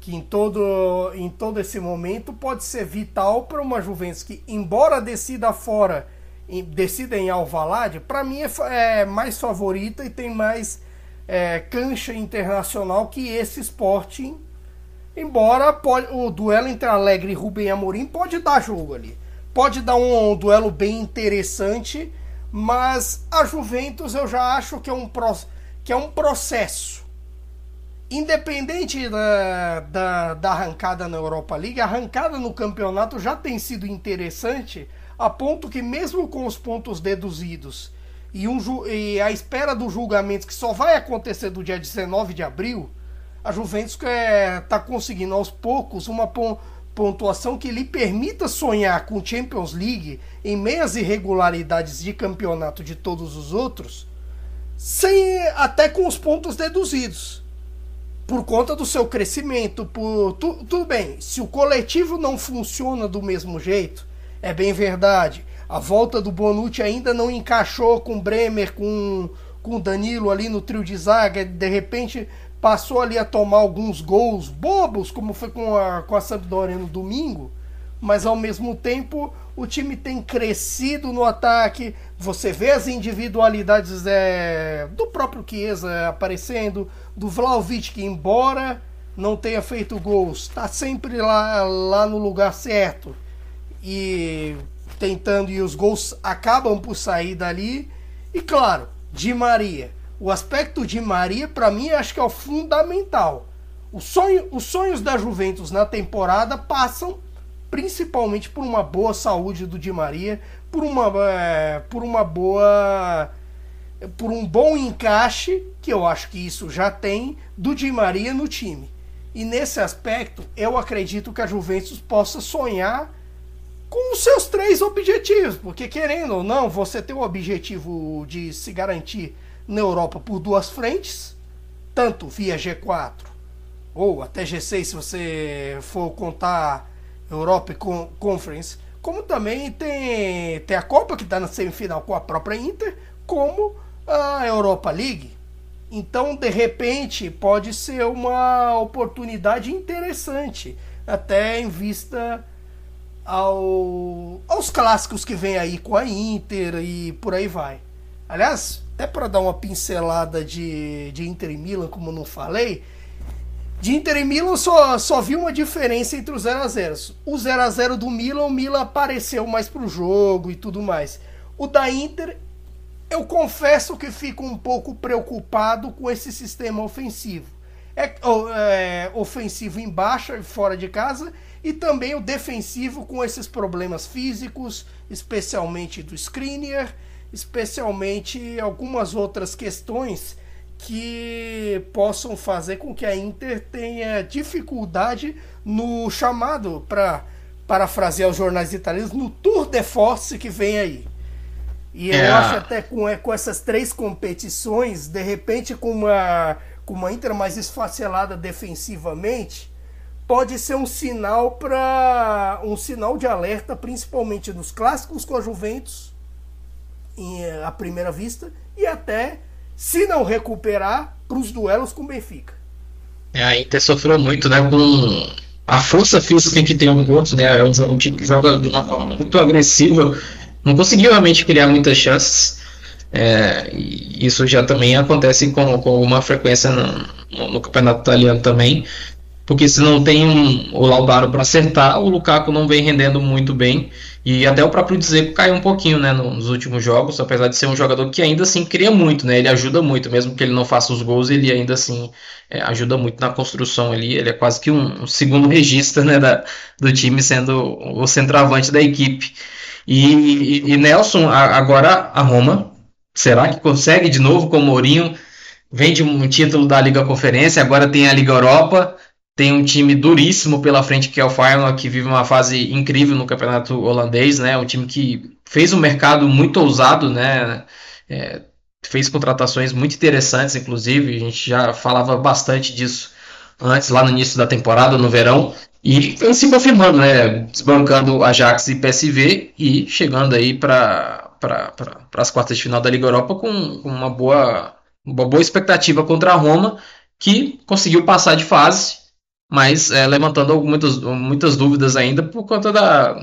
que em todo, em todo esse momento pode ser vital para uma Juventus que, embora decida fora, decida em Alvalade, para mim é, é, mais favorita e tem mais é, cancha internacional que esse Sporting. Embora pode, o duelo entre Alegre e Rubem Amorim pode dar jogo ali. Pode dar um, um duelo bem interessante, mas a Juventus eu já acho que é um, pro, que é um processo. Independente da, da, da, arrancada na Europa League, a arrancada no campeonato já tem sido interessante, a ponto que, mesmo com os pontos deduzidos e, um, e a espera do julgamento que só vai acontecer do dia 19 de abril, a Juventus está é, tá conseguindo aos poucos uma pontuação que lhe permita sonhar com Champions League em meias irregularidades de campeonato de todos os outros, sem até com os pontos deduzidos por conta do seu crescimento, por tu, tudo bem. Se o coletivo não funciona do mesmo jeito, é bem verdade. A volta do Bonucci ainda não encaixou com Bremer, com com Danilo ali no trio de zaga, de repente passou ali a tomar alguns gols bobos, como foi com a, com a Sampdoria no domingo, mas ao mesmo tempo o time tem crescido no ataque, você vê as individualidades é, do próprio Chiesa aparecendo, do Vlaovic, que embora não tenha feito gols, está sempre lá, lá no lugar certo e tentando, e os gols acabam por sair dali. E claro, Di Maria. O aspecto de Maria, para mim, acho que é o fundamental. Sonho, os sonhos da Juventus na temporada passam principalmente por uma boa saúde do Di Maria, por uma, é, por uma boa. por um bom encaixe, que eu acho que isso já tem, do Di Maria no time. E nesse aspecto, eu acredito que a Juventus possa sonhar com os seus três objetivos, porque querendo ou não, você tem o objetivo de se garantir na Europa por duas frentes, tanto via G4 ou até G6 se você for contar Europe Conference, como também tem, tem a Copa que está na semifinal com a própria Inter, como a Europa League. Então, de repente, pode ser uma oportunidade interessante, até em vista ao, aos clássicos que vem aí com a Inter e por aí vai. Aliás, até para dar uma pincelada de, de Inter e Milan, como não falei, de Inter e Milan só, só vi uma diferença entre os 0 a 0 O 0 a 0 do Milan, o Milan apareceu mais pro jogo e tudo mais. O da Inter, eu confesso que fico um pouco preocupado com esse sistema ofensivo. É, é ofensivo em baixa e fora de casa e também o defensivo com esses problemas físicos, especialmente do Skriniar, especialmente algumas outras questões que possam fazer com que a Inter tenha dificuldade no chamado para parafrasear os jornais italianos no Tour de Force que vem aí. E é. eu acho até com, é, com essas três competições, de repente com uma, com uma Inter mais esfacelada defensivamente, pode ser um sinal para um sinal de alerta, principalmente nos clássicos com a Juventus, em, à primeira vista, e até se não recuperar, para os duelos com o Benfica. É, a Inter sofreu muito né, com, a força física que tem o Porto, né? É um, time que joga de uma forma muito agressiva, não conseguiu realmente criar muitas chances. É, isso já também acontece com, com uma frequência no, no, campeonato italiano também, porque se não tem um, o Lautaro para acertar, o Lukaku não vem rendendo muito bem. E até o próprio Dzeko caiu um pouquinho né, nos últimos jogos, apesar de ser um jogador que ainda assim cria muito, né? Ele ajuda muito, mesmo que ele não faça os gols, ele ainda assim é, ajuda muito na construção ali. Ele é quase que um, um segundo regista né, da, do time, sendo o centroavante da equipe. E, e, e Nelson, a, agora a Roma, será que consegue de novo com o Mourinho? Vem de um título da Liga Conferência, agora tem a Liga Europa tem um time duríssimo pela frente que é o Feyenoord, que vive uma fase incrível no campeonato holandês, né? Um time que fez um mercado muito ousado, né? É, fez contratações muito interessantes, inclusive. A gente já falava bastante disso antes, lá no início da temporada, no verão. E se confirmando, né? Desbancando Ajax e PSV e chegando aí para pra, as quartas de final da Liga Europa com uma boa, uma boa expectativa contra a Roma, que conseguiu passar de fase mas é, levantando muitas, muitas dúvidas ainda por conta da,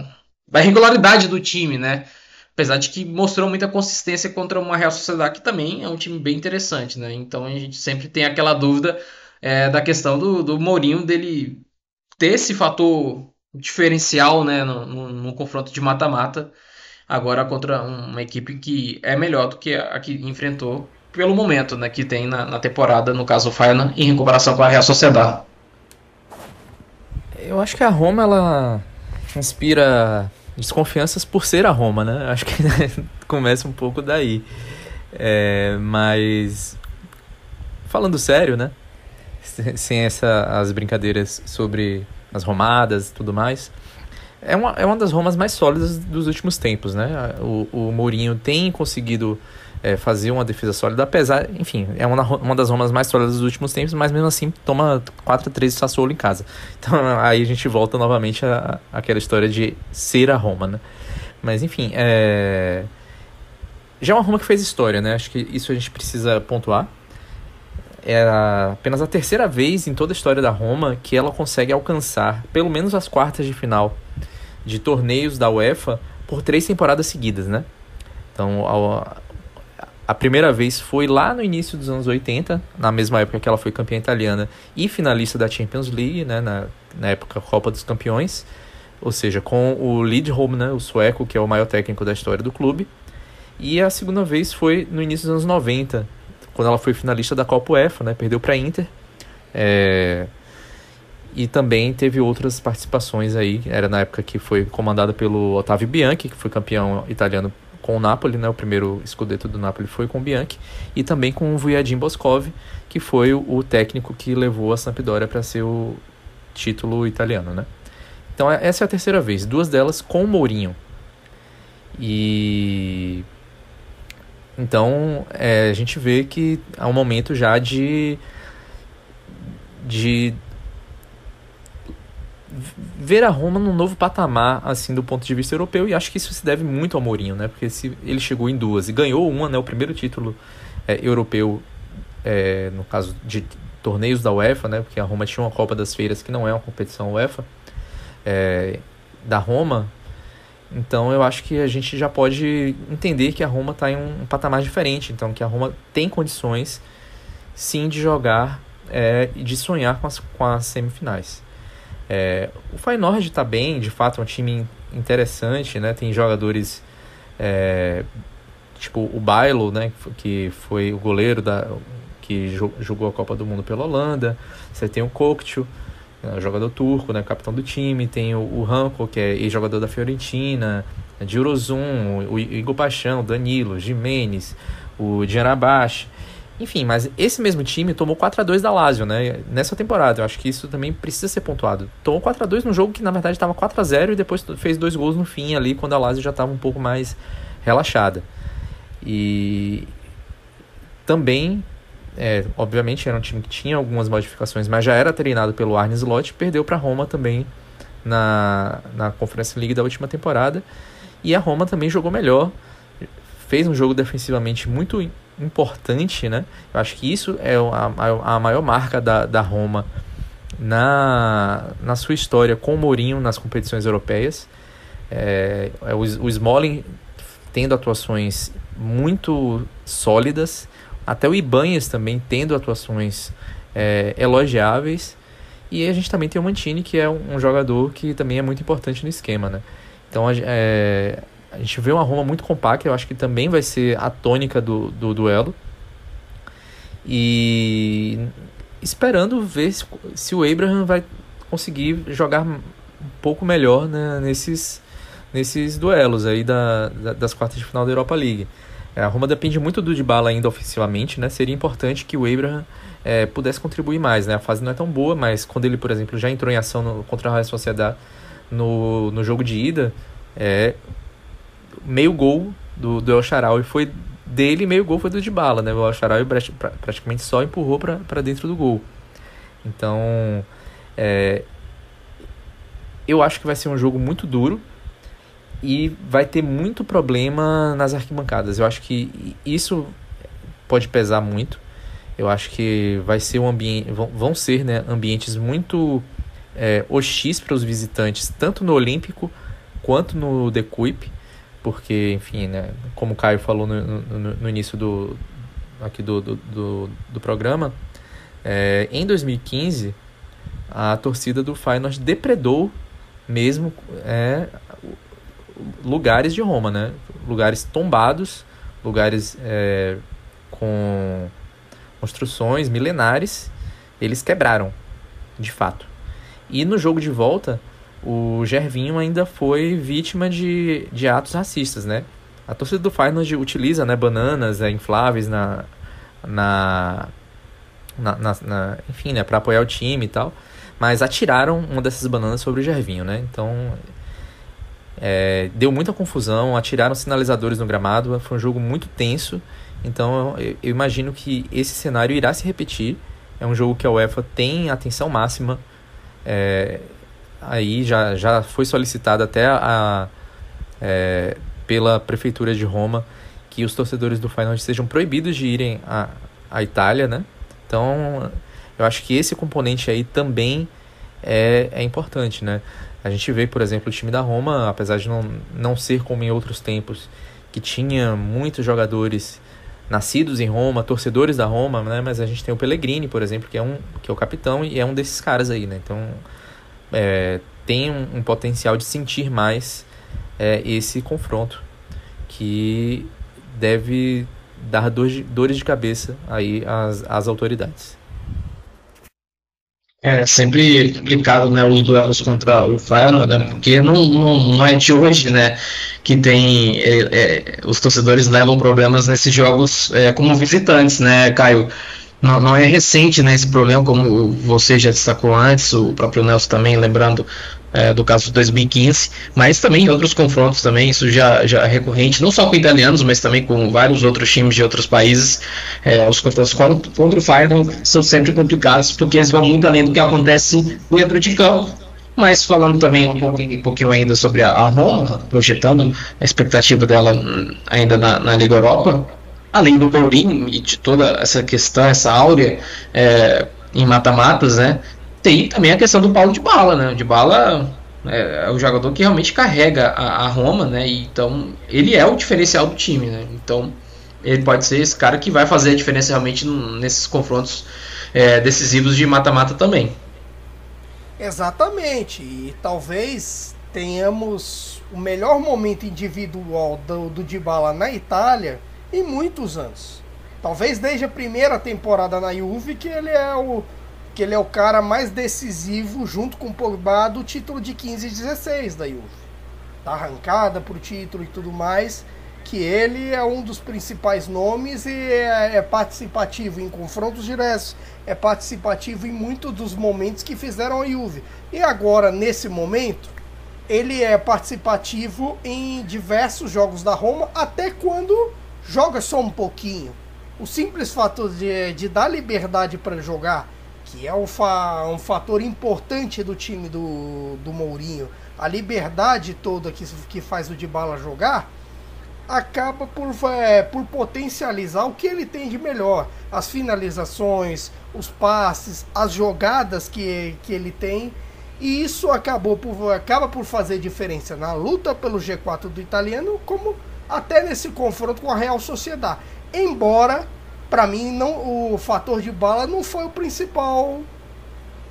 da irregularidade do time, né? Apesar de que mostrou muita consistência contra uma Real Sociedade, que também é um time bem interessante, né? Então a gente sempre tem aquela dúvida é, da questão do, do Mourinho dele ter esse fator diferencial, né? No, no, no confronto de mata-mata, agora contra uma equipe que é melhor do que a que enfrentou pelo momento, né? Que tem na, na temporada, no caso o Feyenoord, em comparação com a Real Sociedade. Eu acho que a Roma ela inspira desconfianças por ser a Roma, né? Acho que começa um pouco daí. É, mas falando sério, né? Sem essa, as brincadeiras sobre as romadas e tudo mais. É uma, é uma das Romas mais sólidas dos últimos tempos, né? O, o Mourinho tem conseguido é, fazer uma defesa sólida, apesar, enfim, é uma, uma das Romas mais sólidas dos últimos tempos, mas mesmo assim toma 4 a 3 de Sassuolo em casa. Então aí a gente volta novamente a, a, aquela história de ser a Roma, né? Mas enfim, é... já é uma Roma que fez história, né? Acho que isso a gente precisa pontuar. É apenas a terceira vez em toda a história da Roma que ela consegue alcançar pelo menos as quartas de final de torneios da UEFA por três temporadas seguidas, né? Então, a primeira vez foi lá no início dos anos 80, na mesma época que ela foi campeã italiana e finalista da Champions League, né, na, na época Copa dos Campeões, ou seja, com o Lidholm, né, o sueco, que é o maior técnico da história do clube. E a segunda vez foi no início dos anos 90, quando ela foi finalista da Copa UEFA, né, perdeu para a Inter. É... E também teve outras participações aí, era na época que foi comandada pelo Otávio Bianchi, que foi campeão italiano com o Napoli, né? O primeiro escudeto do Napoli foi com o Bianchi e também com o Vujadin Boscov, que foi o, técnico que levou a Sampdoria para ser o título italiano, né? Então é, essa é a terceira vez, duas delas com o Mourinho. E então é, a gente vê que há um momento já de de ver a Roma num novo patamar, assim, do ponto de vista europeu, e acho que isso se deve muito ao Mourinho, né? Porque se ele chegou em duas e ganhou uma, né? O primeiro título é, europeu, é, no caso de torneios da UEFA, né? Porque a Roma tinha uma Copa das Feiras que não é uma competição UEFA, é, da Roma. Então eu acho que a gente já pode entender que a Roma está em um patamar diferente, então que a Roma tem condições, sim, de jogar é, e de sonhar com as, com as semifinais. É, o Feyenoord está bem, de fato é um time interessante, né? Tem jogadores é, tipo o Bailo, né? Que foi o goleiro da que jogou a Copa do Mundo pela Holanda. Você tem o Kokcu, né? jogador turco, né? Capitão do time. Tem o, o Ranko, que é ex-jogador da Fiorentina. De Urozum, o Igor Paixão, Danilo, Jimenez, o Djanabash. Enfim, mas esse mesmo time tomou 4 a 2 da Lazio, né? Nessa temporada. Eu acho que isso também precisa ser pontuado. Tomou 4 a 2 num jogo que na verdade estava 4 a 0 e depois fez dois gols no fim ali, quando a Lazio já estava um pouco mais relaxada. E também, é, obviamente, era um time que tinha algumas modificações, mas já era treinado pelo Arne Slot, perdeu para Roma também na, na Conference League da última temporada. E a Roma também jogou melhor, fez um jogo defensivamente muito importante, né? Eu acho que isso é a, a maior marca da, da Roma na, na sua história com o Mourinho nas competições europeias. É, é o, o Smalling tendo atuações muito sólidas, até o Ibanez também tendo atuações é, elogiáveis. E a gente também tem o Mantini, que é um, um jogador que também é muito importante no esquema, né? Então é, a gente vê uma Roma muito compacta, eu acho que também vai ser a tônica do, do duelo. E esperando ver se, se o Abraham vai conseguir jogar um pouco melhor né, nesses, nesses duelos aí da, da, das quartas de final da Europa League. É, a Roma depende muito do Dybala ainda ofensivamente, né? Seria importante que o Abraham é, pudesse contribuir mais, né? A fase não é tão boa, mas quando ele, por exemplo, já entrou em ação no, contra a Real Sociedade no, no jogo de ida, é meio gol do, do El Charal e foi dele meio gol foi do Dybala, né? O El Charal praticamente só empurrou para dentro do gol. Então, é, eu acho que vai ser um jogo muito duro e vai ter muito problema nas arquibancadas. Eu acho que isso pode pesar muito. Eu acho que vai ser um ambiente, vão, ser né, ambientes muito é, hostis para os visitantes, tanto no Olímpico quanto no The porque, enfim, né, como o Caio falou no, no, no início do, aqui do, do, do, do programa, é, em 2015 a torcida do Feyenoord depredou mesmo é, lugares de Roma, né? Lugares tombados, lugares é, com construções milenares, eles quebraram, de fato. E no jogo de volta, o Gervinho ainda foi vítima de, de atos racistas, né? A torcida do Feyenoord utiliza né, bananas é, infláveis na, na, na, na, na enfim, né, para apoiar o time e tal. Mas atiraram uma dessas bananas sobre o Gervinho, né? Então é, deu muita confusão, atiraram sinalizadores no gramado, foi um jogo muito tenso. Então eu, eu, imagino que esse cenário irá se repetir. É um jogo que a UEFA tem atenção máxima. É, aí já, já foi solicitado até a, é, pela Prefeitura de Roma que os torcedores do Feyenoord sejam proibidos de irem à, à Itália, né? Então eu acho que esse componente aí também é, é importante, né? A gente vê, por exemplo, o time da Roma, apesar de não, não ser como em outros tempos, que tinha muitos jogadores nascidos em Roma, torcedores da Roma, né? Mas a gente tem o Pellegrini, por exemplo, que é um que é o capitão e é um desses caras aí, né? Então é, tem um, um, potencial de sentir mais é, esse confronto que deve dar dor de, dores de cabeça aí às, às autoridades. É sempre complicado, né, os duelos contra o Feyenoord, né, porque não, não, não é de hoje, né, que tem, é, é, os torcedores levam problemas nesses jogos é, como visitantes, né, Caio? Não, não é recente, né, esse problema, como você já destacou antes, o próprio Nelson também, lembrando é, do caso de 2015, mas também em outros confrontos também, isso já, já é recorrente, não só com italianos, mas também com vários outros times de outros países. É, os confrontos contra, o Feyenoord são sempre complicados, porque eles vão muito além do que acontece dentro de campo. Mas falando também um pouquinho, um pouquinho ainda sobre a, a Roma, projetando a expectativa dela hum, ainda na, na Liga Europa, além do Mourinho e de toda essa questão, essa áurea é, em mata-matas, né? tem também a questão do Paulo de Bala, né? De Bala é, é o jogador que realmente carrega a, a, Roma, né? E, então ele é o diferencial do time, né? Então ele pode ser esse cara que vai fazer a diferença realmente nesses confrontos é, decisivos de mata-mata também. Exatamente. E talvez tenhamos o melhor momento individual do, do Dybala na Itália em muitos anos. Talvez desde a primeira temporada na Juve que ele é o que ele é o cara mais decisivo junto com o Pogba do título de 15 e 16 da Juve. Da arrancada pro título e tudo mais, que ele é um dos principais nomes e é, é participativo em confrontos diretos, é participativo em muitos dos momentos que fizeram a Juve. E agora, nesse momento, ele é participativo em diversos jogos da Roma, até quando joga só um pouquinho. O simples fato de, de dar liberdade para jogar que é um, fa um fator importante do time do, do Mourinho, a liberdade toda que, que faz o Dybala jogar, acaba por, é, por potencializar o que ele tem de melhor. As finalizações, os passes, as jogadas que, que ele tem. E isso acabou por, acaba por fazer diferença na luta pelo G4 do italiano, como até nesse confronto com a Real Sociedade. Embora, para mim, não, o fator de bala não foi o principal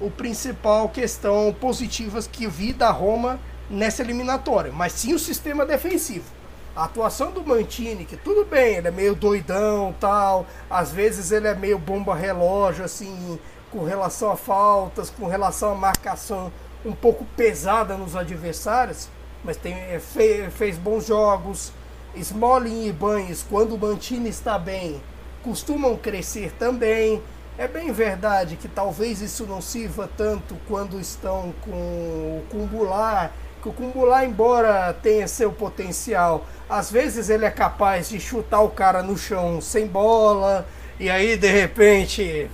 o principal questão positiva que vi da Roma nessa eliminatória, mas sim o sistema defensivo. A atuação do Mantini, que tudo bem, ele é meio doidão, tal, às vezes ele é meio bomba relógio assim, com relação a faltas, com relação a marcação um pouco pesada nos adversários, mas tem, fez, fez bons jogos. Smalling e Banhes, quando o Mantini está bem, costumam crescer também. É bem verdade que talvez isso não sirva tanto quando estão com o Cumbular, que o Cumbular, embora tenha seu potencial, às vezes ele é capaz de chutar o cara no chão sem bola, e aí de repente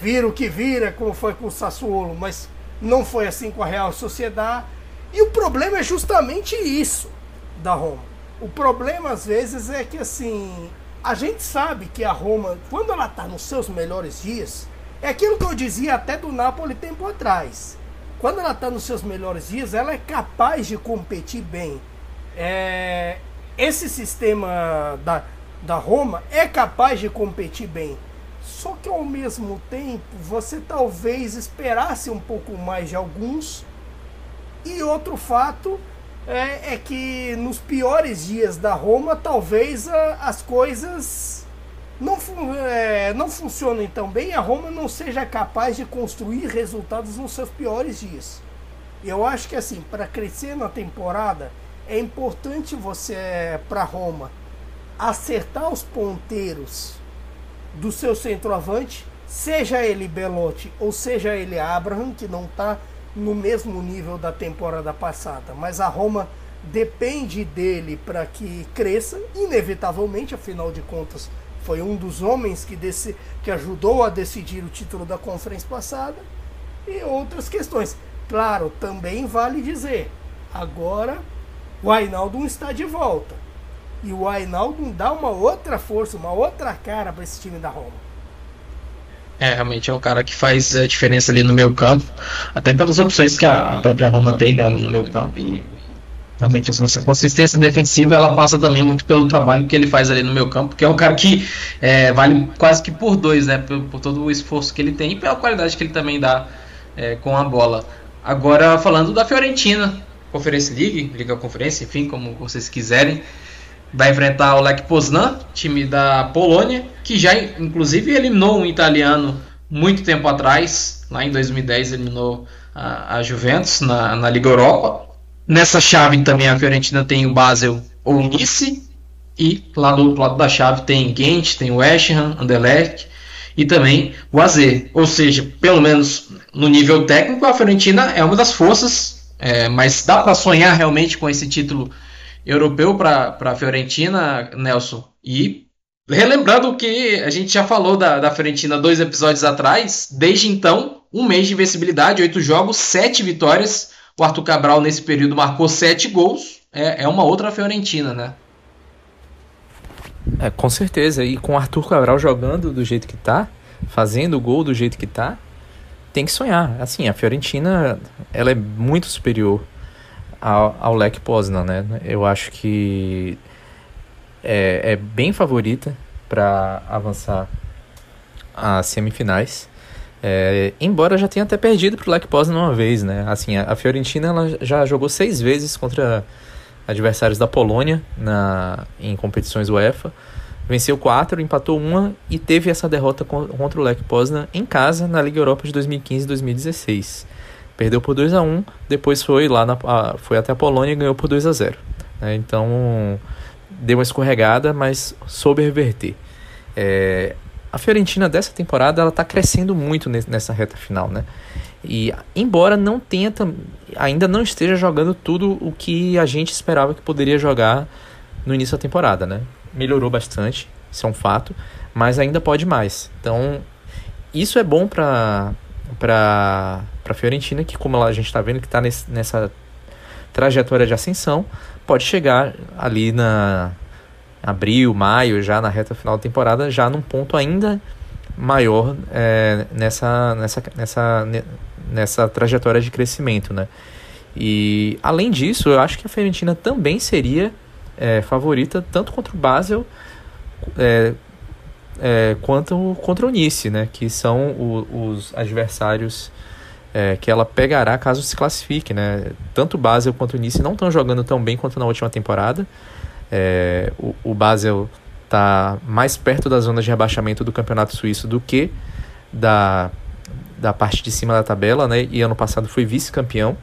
vira o que vira, como foi com o Sassuolo, mas não foi assim com a Real Sociedade. E o problema é justamente isso da Roma. O problema às vezes é que assim, a gente sabe que a Roma, quando ela está nos seus melhores dias, é aquilo que eu dizia até do Napoli tempo atrás. Quando ela está nos seus melhores dias, ela é capaz de competir bem. É, esse sistema da, da Roma é capaz de competir bem. Só que ao mesmo tempo você talvez esperasse um pouco mais de alguns. E outro fato é, é que nos piores dias da Roma talvez a, as coisas não, é, não funcionem tão bem. A Roma não seja capaz de construir resultados nos seus piores dias. Eu acho que assim, para crescer na temporada, é importante você, para Roma, acertar os ponteiros do seu centroavante, seja ele Belotti ou seja ele Abraham, que não está no mesmo nível da temporada passada, mas a Roma depende dele para que cresça, inevitavelmente, afinal de contas, foi um dos homens que, desse, que ajudou a decidir o título da conferência passada, e outras questões. Claro, também vale dizer, agora o Ainaldo está de volta. E o Ainaldo dá uma outra força, uma outra cara para esse time da Roma. É, realmente é um cara que faz a diferença ali no meio campo, até pelas opções que a própria Roma tem né, no meio campo. E realmente essa consistência defensiva ela passa também muito pelo trabalho que ele faz ali no meio campo, que é um cara que é, vale quase que por dois, né? Por, por, todo o esforço que ele tem e pela qualidade que ele também dá é, com a bola. Agora falando da Fiorentina, Conference League, Liga Conferência, enfim, como vocês quiserem vai enfrentar o Lech Poznan, time da Polônia, que já inclusive eliminou um italiano muito tempo atrás, lá em 2010 eliminou a, a Juventus na, na, Liga Europa. Nessa chave também a Fiorentina tem o Basel ou Nice, e lá do outro lado da chave tem Gent, tem West Ham, Anderlecht e também o AZ. Ou seja, pelo menos no nível técnico, a Fiorentina é uma das forças, é, mas dá para sonhar realmente com esse título europeu para a Fiorentina, Nelson. E relembrando que a gente já falou da, da Fiorentina dois episódios atrás, desde então, um mês de invencibilidade, oito jogos, sete vitórias. O Arthur Cabral, nesse período, marcou sete gols. É, é uma outra Fiorentina, né? É, com certeza. E com o Arthur Cabral jogando do jeito que tá, fazendo o gol do jeito que tá, tem que sonhar. Assim, a Fiorentina, ela é muito superior ao, Lech Poznan, né? Eu acho que é, é bem favorita para avançar às semifinais. É, embora já tenha até perdido para o Lech Poznan uma vez, né? Assim, a, a Fiorentina ela já jogou seis vezes contra adversários da Polônia na, em competições UEFA. Venceu quatro, empatou uma e teve essa derrota contra o Lech Poznan em casa na Liga Europa de 2015 e 2016. Perdeu por 2 a 1 depois foi lá na, foi até a Polônia e ganhou por 2 a 0 né? Então deu uma escorregada, mas soube reverter. É, a Fiorentina dessa temporada ela está crescendo muito nessa reta final, né? E embora não tenha ainda não esteja jogando tudo o que a gente esperava que poderia jogar no início da temporada, né? Melhorou bastante, isso é um fato, mas ainda pode mais. Então, isso é bom para para a Fiorentina, que como a gente está vendo que está nessa trajetória de ascensão, pode chegar ali na, abril, maio, já na reta final da temporada, já num ponto ainda maior é, nessa, nessa, nessa, nessa trajetória de crescimento, né? E além disso, eu acho que a Fiorentina também seria é, favorita tanto contra o Basel é, é, quanto contra o Nice, né? Que são o, os adversários é, que ela pegará caso se classifique, né? Tanto o Basel quanto o Nice não estão jogando tão bem quanto na última temporada. É, o, o Basel está mais perto da zona de rebaixamento do campeonato suíço do que da, da parte de cima da tabela, né? E ano passado foi vice-campeão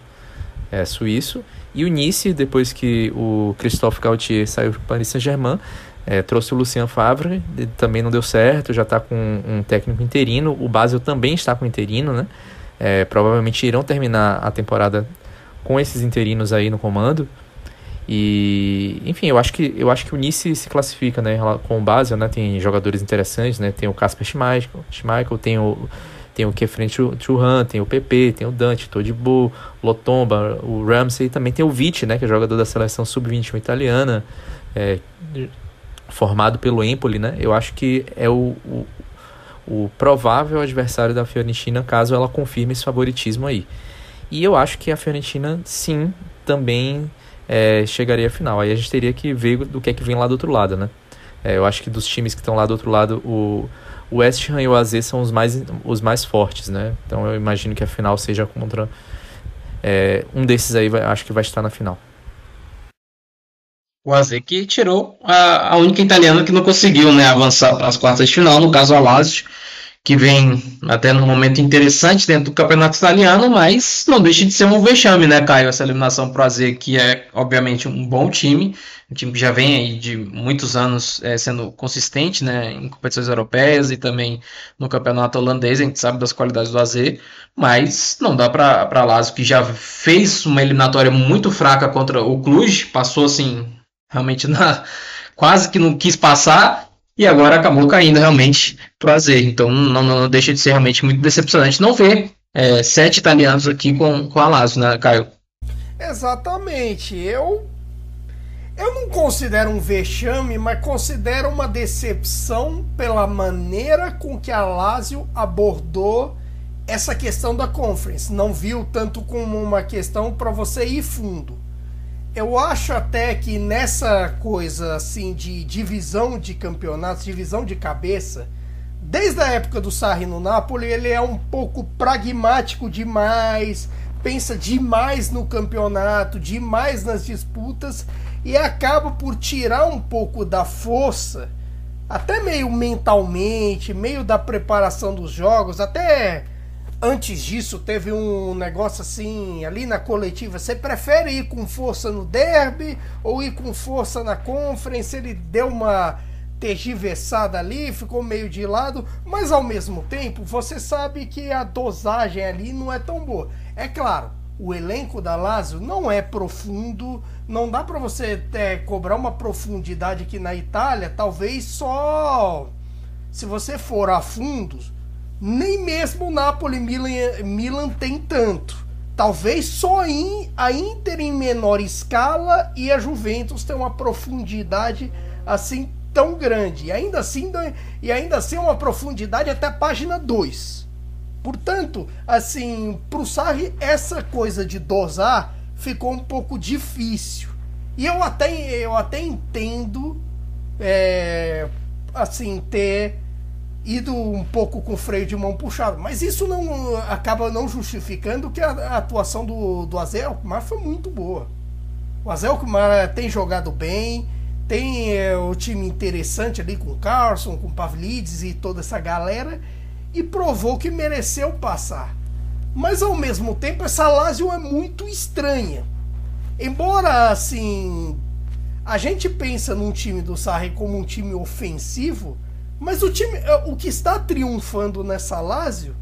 é, suíço. E o Nice, depois que o Christophe Gaultier saiu para o Paris Saint-Germain, é, trouxe o Lucien Favre, também não deu certo, já está com um técnico interino. O Basel também está com interino, né? É, provavelmente irão terminar a temporada com esses interinos aí no comando. E, enfim, eu acho que eu acho que o Nice se classifica, né, com o Basel, né? Tem jogadores interessantes, né? Tem o Casper Schmeichel, Schmeichel tem o tem o Kefren Churran, tem o PP, tem o Dante, Todibo, Lotomba, o Ramsey, também tem o Vitti, né, que é jogador da seleção sub-21 italiana, é, formado pelo Empoli, né? Eu acho que é o, o, o provável adversário da Fiorentina caso ela confirme esse favoritismo aí. E eu acho que a Fiorentina, sim, também é, chegaria à final. Aí a gente teria que ver do que é que vem lá do outro lado, né? É, eu acho que dos times que estão lá do outro lado, o, o West Ham e o AZ são os mais, os mais fortes, né? Então eu imagino que a final seja contra é, um desses aí, vai, acho que vai estar na final. O AZ que tirou a, a única italiana que não conseguiu né, avançar para as quartas de final, no caso a Lazio, que vem até num momento interessante dentro do campeonato italiano, mas não deixa de ser um vexame, né, Caio? Essa eliminação pro AZ, que é obviamente um bom time, um time que já vem aí de muitos anos é, sendo consistente, né, em competições europeias e também no campeonato holandês, a gente sabe das qualidades do AZ, mas não dá para Lazio, que já fez uma eliminatória muito fraca contra o Cluj, passou assim, realmente na quase que não quis passar e agora acabou caindo realmente pro AZ. Então não, não, deixa de ser realmente muito decepcionante não ver é, sete italianos aqui com, com a Lazio, né, Caio? Exatamente. Eu eu não considero um vexame, mas considero uma decepção pela maneira com que a Lazio abordou essa questão da conference. Não viu tanto como uma questão para você ir fundo eu acho até que nessa coisa assim de divisão de campeonatos, divisão de cabeça, desde a época do Sarri no Napoli, ele é um pouco pragmático demais, pensa demais no campeonato, demais nas disputas e acaba por tirar um pouco da força, até meio mentalmente, meio da preparação dos jogos, até Antes disso, teve um negócio assim, ali na coletiva. Você prefere ir com força no derby ou ir com força na conference? Ele deu uma tergiversada ali, ficou meio de lado, mas ao mesmo tempo você sabe que a dosagem ali não é tão boa. É claro, o elenco da Lazio não é profundo, não dá para você é, cobrar uma profundidade que na Itália, talvez só se você for a fundos nem mesmo o Napoli Milan, Milan tem tanto. Talvez só em, a Inter em menor escala e a Juventus tem uma profundidade assim tão grande. E ainda assim, e ainda assim uma profundidade até a página 2. Portanto, assim, para o Sarri essa coisa de dosar ficou um pouco difícil. E eu até, eu até entendo é, assim ter ido um pouco com freio de mão puxado. Mas isso não acaba não justificando que a, a atuação do, do Azelkmar foi muito boa. O Azelkmar tem jogado bem, tem é, o time interessante ali com o Carlson, com o Pavlidis e toda essa galera, e provou que mereceu passar. Mas ao mesmo tempo, essa Lazio é muito estranha. Embora assim, a gente pensa num time do Sarri como um time ofensivo, mas o time, é, o que está triunfando nessa Lazio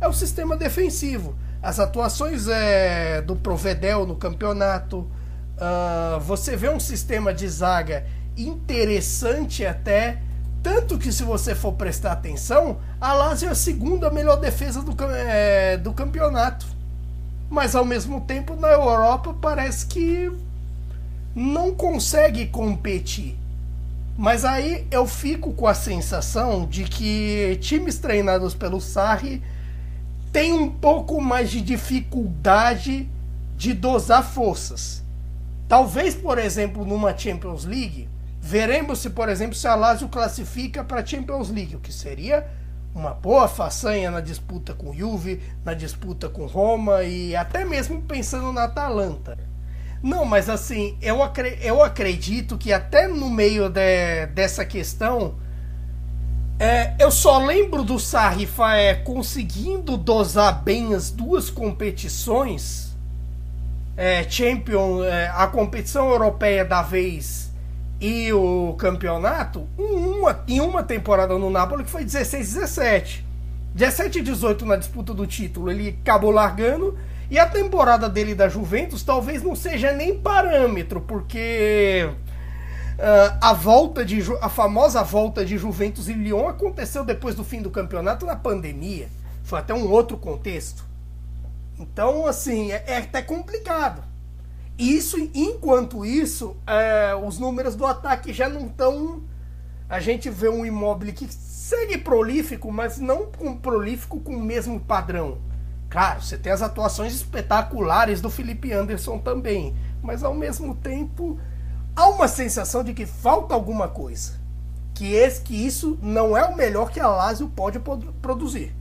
é o sistema defensivo. As atuações é, do Provedel no campeonato. Uh, você vê um sistema de zaga interessante até. Tanto que, se você for prestar atenção, a Lazio é a segunda melhor defesa do, é, do campeonato. Mas, ao mesmo tempo, na Europa parece que não consegue competir. Mas aí eu fico com a sensação de que times treinados pelo Sarri têm um pouco mais de dificuldade de dosar forças. Talvez, por exemplo, numa Champions League, veremos se, por exemplo, se a Lazio classifica para a Champions League, o que seria uma boa façanha na disputa com Juve, na disputa com Roma e até mesmo pensando na Atalanta. Não, mas assim, eu, acre eu acredito que até no meio de, dessa questão, é, eu só lembro do Sarri é, conseguindo dosar bem as duas competições, é, Champion, é, a competição europeia da vez e o campeonato, em uma, em uma temporada no Napoli que foi 16-17. 17 e 18 na disputa do título, ele acabou largando e a temporada dele da Juventus talvez não seja nem parâmetro, porque uh, a volta de a famosa volta de Juventus e Lyon aconteceu depois do fim do campeonato na pandemia. Foi até um outro contexto. Então, assim, é, é até complicado. Isso, enquanto isso, é, os números do ataque já não estão. A gente vê um imóvel que segue prolífico, mas não com prolífico com o mesmo padrão. Claro, você tem as atuações espetaculares do Felipe Anderson também, mas ao mesmo tempo há uma sensação de que falta alguma coisa. Que, esse, que isso não é o melhor que a Lazio pode produzir.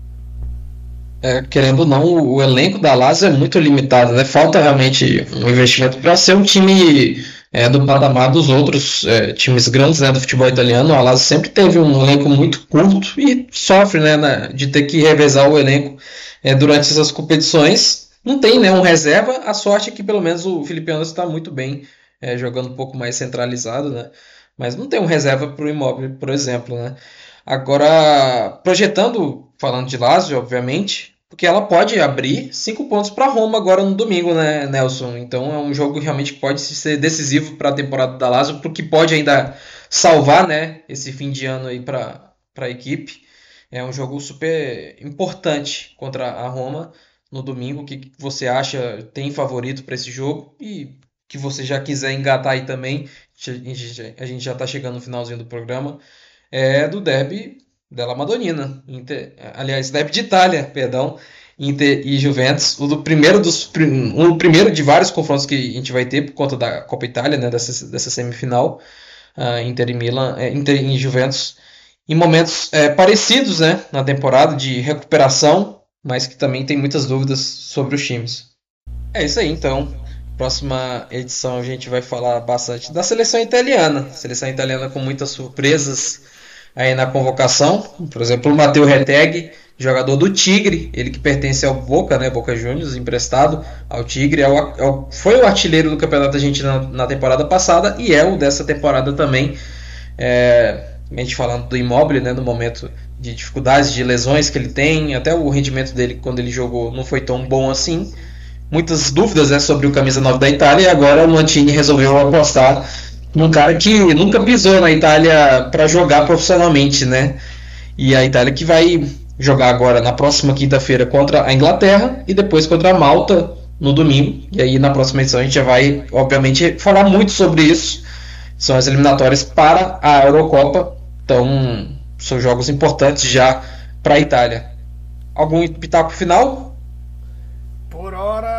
É, querendo ou não, o, elenco da Lazio é muito limitado, né? Falta realmente um investimento para ser um time é, do patamar dos outros é, times grandes né, do futebol italiano. A Lazio sempre teve um elenco muito curto e sofre né, de ter que revezar o elenco é, durante essas competições. Não tem né, um reserva, a sorte é que pelo menos o Felipe Anderson está muito bem, é, jogando um pouco mais centralizado, né? Mas não tem um reserva para o imóvel, por exemplo, né? Agora, projetando, falando de Lazio, obviamente, porque ela pode abrir cinco pontos para Roma agora no domingo, né, Nelson? Então é um jogo que realmente pode ser decisivo para a temporada da Lazio, porque pode ainda salvar, né, esse fim de ano aí para a equipe. É um jogo super importante contra a Roma no domingo. O que você acha tem favorito para esse jogo? E que você já quiser engatar aí também, a gente já está chegando no finalzinho do programa, é do derby della Madonnina. Inter, aliás, derby de Itália, perdão. Inter e Juventus, o do primeiro dos um primeiro de vários confrontos que a gente vai ter por conta da Copa Itália, né, dessa, dessa semifinal, uh, Inter e Milan, é, Inter e Juventus em momentos é, parecidos né, na temporada de recuperação, mas que também tem muitas dúvidas sobre os times. É isso aí, então. Próxima edição a gente vai falar bastante da seleção italiana. Seleção italiana com muitas surpresas aí na convocação. Por exemplo, o Matteo Reteg, jogador do Tigre, ele que pertence ao Boca, né, Boca Juniors, emprestado ao Tigre, é o, é o, foi o artilheiro do Campeonato Argentino na, temporada passada e é o dessa temporada também. É, a gente falando do imóvel, né, no momento de dificuldades, de lesões que ele tem, até o rendimento dele quando ele jogou não foi tão bom assim. Muitas dúvidas né, sobre o camisa 9 da Itália e agora o Mantini resolveu apostar num cara que nunca pisou na Itália para jogar profissionalmente, né? E a Itália que vai jogar agora na próxima quinta-feira contra a Inglaterra e depois contra a Malta no domingo. E aí na próxima edição a gente já vai, obviamente, falar muito sobre isso são as eliminatórias para a Eurocopa. Então, são jogos importantes já para a Itália. Algum pitaco final? Por hora,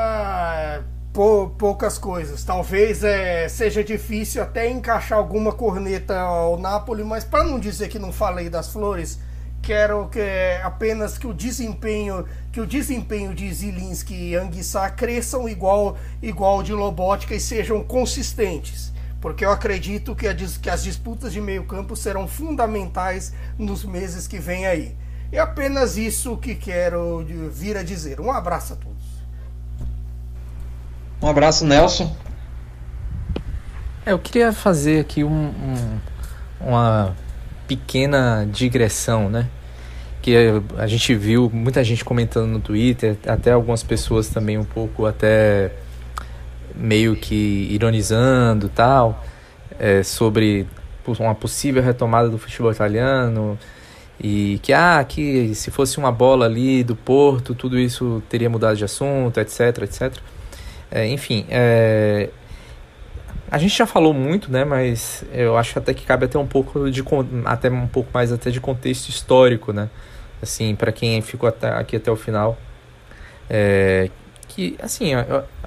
pou, poucas coisas. Talvez é, seja difícil até encaixar alguma corneta ao Napoli, mas para não dizer que não falei das flores, quero que apenas que o desempenho que o desempenho de Zilinski e Anguissá cresçam igual igual de Lobótica e sejam consistentes porque eu acredito que, a, que as disputas de meio campo serão fundamentais nos meses que vêm aí. É apenas isso que quero vir a dizer. Um abraço a todos. Um abraço, Nelson. É, eu queria fazer aqui um, um, uma pequena digressão, né? Que a gente viu muita gente comentando no Twitter, até algumas pessoas também um pouco até meio que ironizando tal, é, sobre uma possível retomada do futebol italiano e que ah que se fosse uma bola ali do Porto tudo isso teria mudado de assunto etc etc é, enfim é, a gente já falou muito, né? Mas eu acho até que cabe até um pouco de até um pouco mais até de contexto histórico, né? Assim, para quem ficou até, aqui até o final, é, que assim,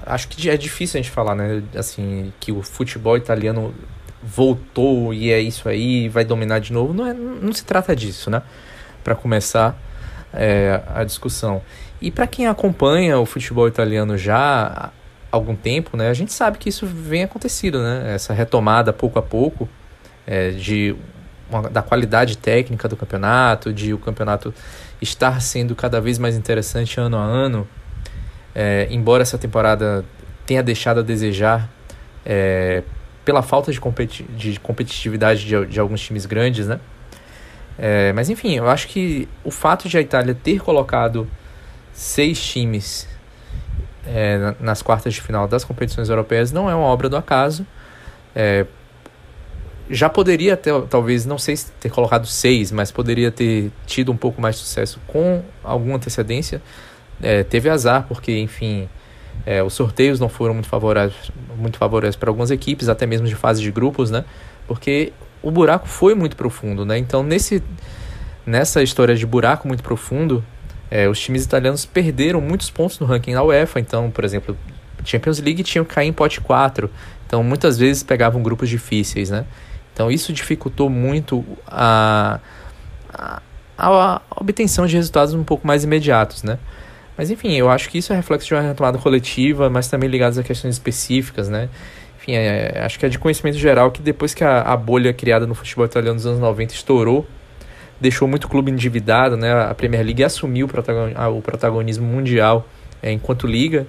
acho que é difícil a gente falar, né? Assim, que o futebol italiano voltou e é isso aí, vai dominar de novo. Não, é, não se trata disso, né? Para começar é, a discussão. E para quem acompanha o futebol italiano já algum tempo, né, a gente sabe que isso vem acontecendo, né, essa retomada pouco a pouco é, de uma, da qualidade técnica do campeonato, de o campeonato estar sendo cada vez mais interessante ano a ano, é, embora essa temporada tenha deixado a desejar é, pela falta de, competi de competitividade de, de, alguns times grandes, né? É, mas enfim, eu acho que o fato de a Itália ter colocado seis times é, nas quartas de final das competições europeias não é uma obra do acaso. É, já poderia ter, talvez, não sei se ter colocado seis, mas poderia ter tido um pouco mais de sucesso com alguma antecedência. É, teve azar, porque, enfim, é, os sorteios não foram muito favoráveis, muito favoráveis para algumas equipes, até mesmo de fase de grupos, né? Porque o buraco foi muito profundo, né? Então, nesse, nessa história de buraco muito profundo, é, os times italianos perderam muitos pontos no ranking da UEFA. Então, por exemplo, Champions League tinham que cair em pote 4. Então, muitas vezes pegavam grupos difíceis, né? Então, isso dificultou muito a, a, a obtenção de resultados um pouco mais imediatos, né? Mas, enfim, eu acho que isso é reflexo de uma retomada coletiva, mas também ligados a questões específicas, né? Enfim, é, acho que é de conhecimento geral que depois que a, a bolha criada no futebol italiano nos anos 90 estourou, deixou muito clube endividado, né? A Premier League assumiu o protagonismo mundial é, enquanto liga.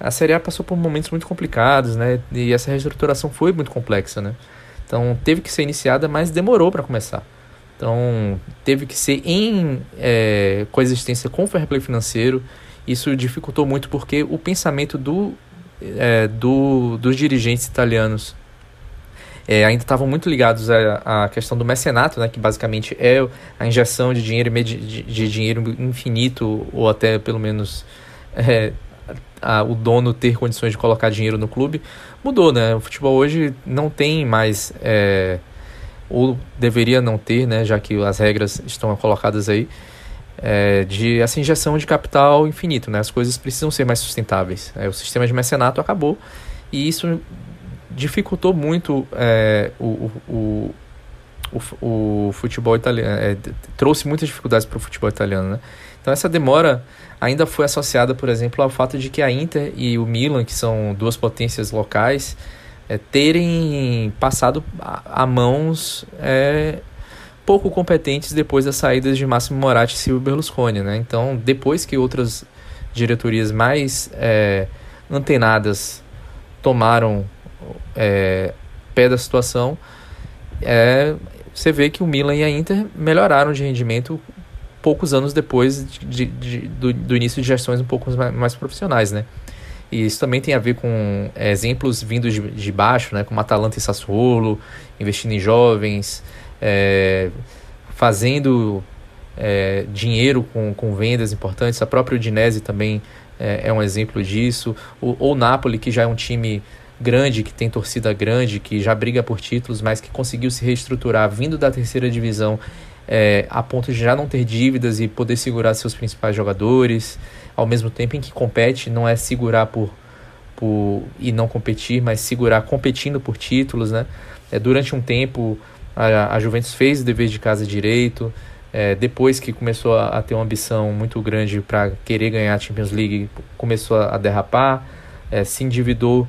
A Série A passou por momentos muito complicados, né? E essa reestruturação foi muito complexa, né? Então teve que ser iniciada, mas demorou para começar. Então teve que ser em é, coexistência com o fair play financeiro. Isso dificultou muito porque o pensamento do, é, do, dos dirigentes italianos é, ainda estavam muito ligados à, à, questão do mecenato, né, que basicamente é a injeção de dinheiro, de, de dinheiro infinito, ou até pelo menos é, a, o dono ter condições de colocar dinheiro no clube, mudou. Né? O futebol hoje não tem mais, é, ou deveria não ter, né, já que as regras estão colocadas aí, é, de essa injeção de capital infinito. Né? As coisas precisam ser mais sustentáveis. É, o sistema de mecenato acabou e isso dificultou muito é, o, o, o, o, futebol italiano, é, trouxe muitas dificuldades para o futebol italiano, né? Então essa demora ainda foi associada, por exemplo, ao fato de que a Inter e o Milan, que são duas potências locais, é, terem passado a, a mãos é, pouco competentes depois das saídas de Máximo Moratti e Silvio Berlusconi, né? Então depois que outras diretorias mais é, antenadas tomaram é, pé da situação, é, você vê que o Milan e a Inter melhoraram de rendimento poucos anos depois de, de, do, do, início de gestões um pouco mais, mais, profissionais, né? E isso também tem a ver com é, exemplos vindos de, de baixo, né? Como Atalanta e Sassuolo, investindo em jovens, é, fazendo é, dinheiro com, com vendas importantes. A própria Udinese também é, é um exemplo disso. O, ou Napoli, que já é um time grande, que tem torcida grande, que já briga por títulos, mas que conseguiu se reestruturar vindo da terceira divisão é, a ponto de já não ter dívidas e poder segurar seus principais jogadores, ao mesmo tempo em que compete, não é segurar por, por e não competir, mas segurar competindo por títulos, né? É, durante um tempo a, a Juventus fez o dever de casa direito, é, depois que começou a, a, ter uma ambição muito grande para querer ganhar a Champions League, começou a, a derrapar, é, se endividou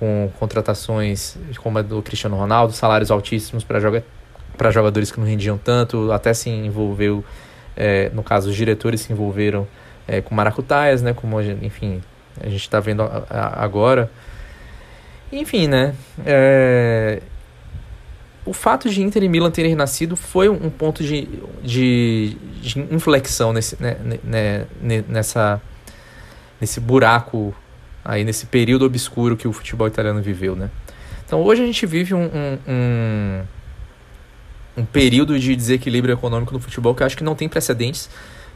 com contratações como a do Cristiano Ronaldo, salários altíssimos para joga jogadores que não rendiam tanto, até se envolveu, é, no caso, os diretores se envolveram é, com maracutaias, né, como, enfim, a gente está vendo agora. Enfim, né, é, o fato de Inter e Milan terem nascido foi um ponto de, de, de inflexão nesse, né, né, nessa, nesse buraco aí nesse período obscuro que o futebol italiano viveu, né? Então hoje a gente vive um, um, um, um período de desequilíbrio econômico no futebol que eu acho que não tem precedentes.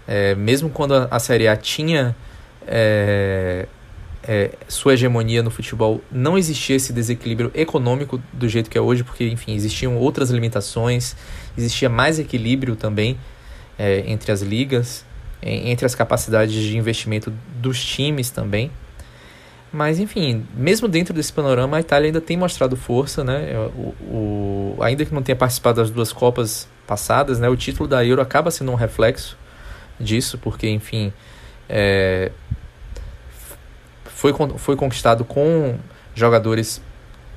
É, mesmo quando a, a Série A tinha é, é, sua hegemonia no futebol, não existia esse desequilíbrio econômico do jeito que é hoje, porque, enfim, existiam outras limitações, existia mais equilíbrio também é, entre as ligas, entre as capacidades de investimento dos times também. Mas, enfim, mesmo dentro desse panorama, a Itália ainda tem mostrado força, né? O, o, ainda que não tenha participado das duas Copas passadas, né? O título da Euro acaba sendo um reflexo disso, porque, enfim, é, foi, foi conquistado com jogadores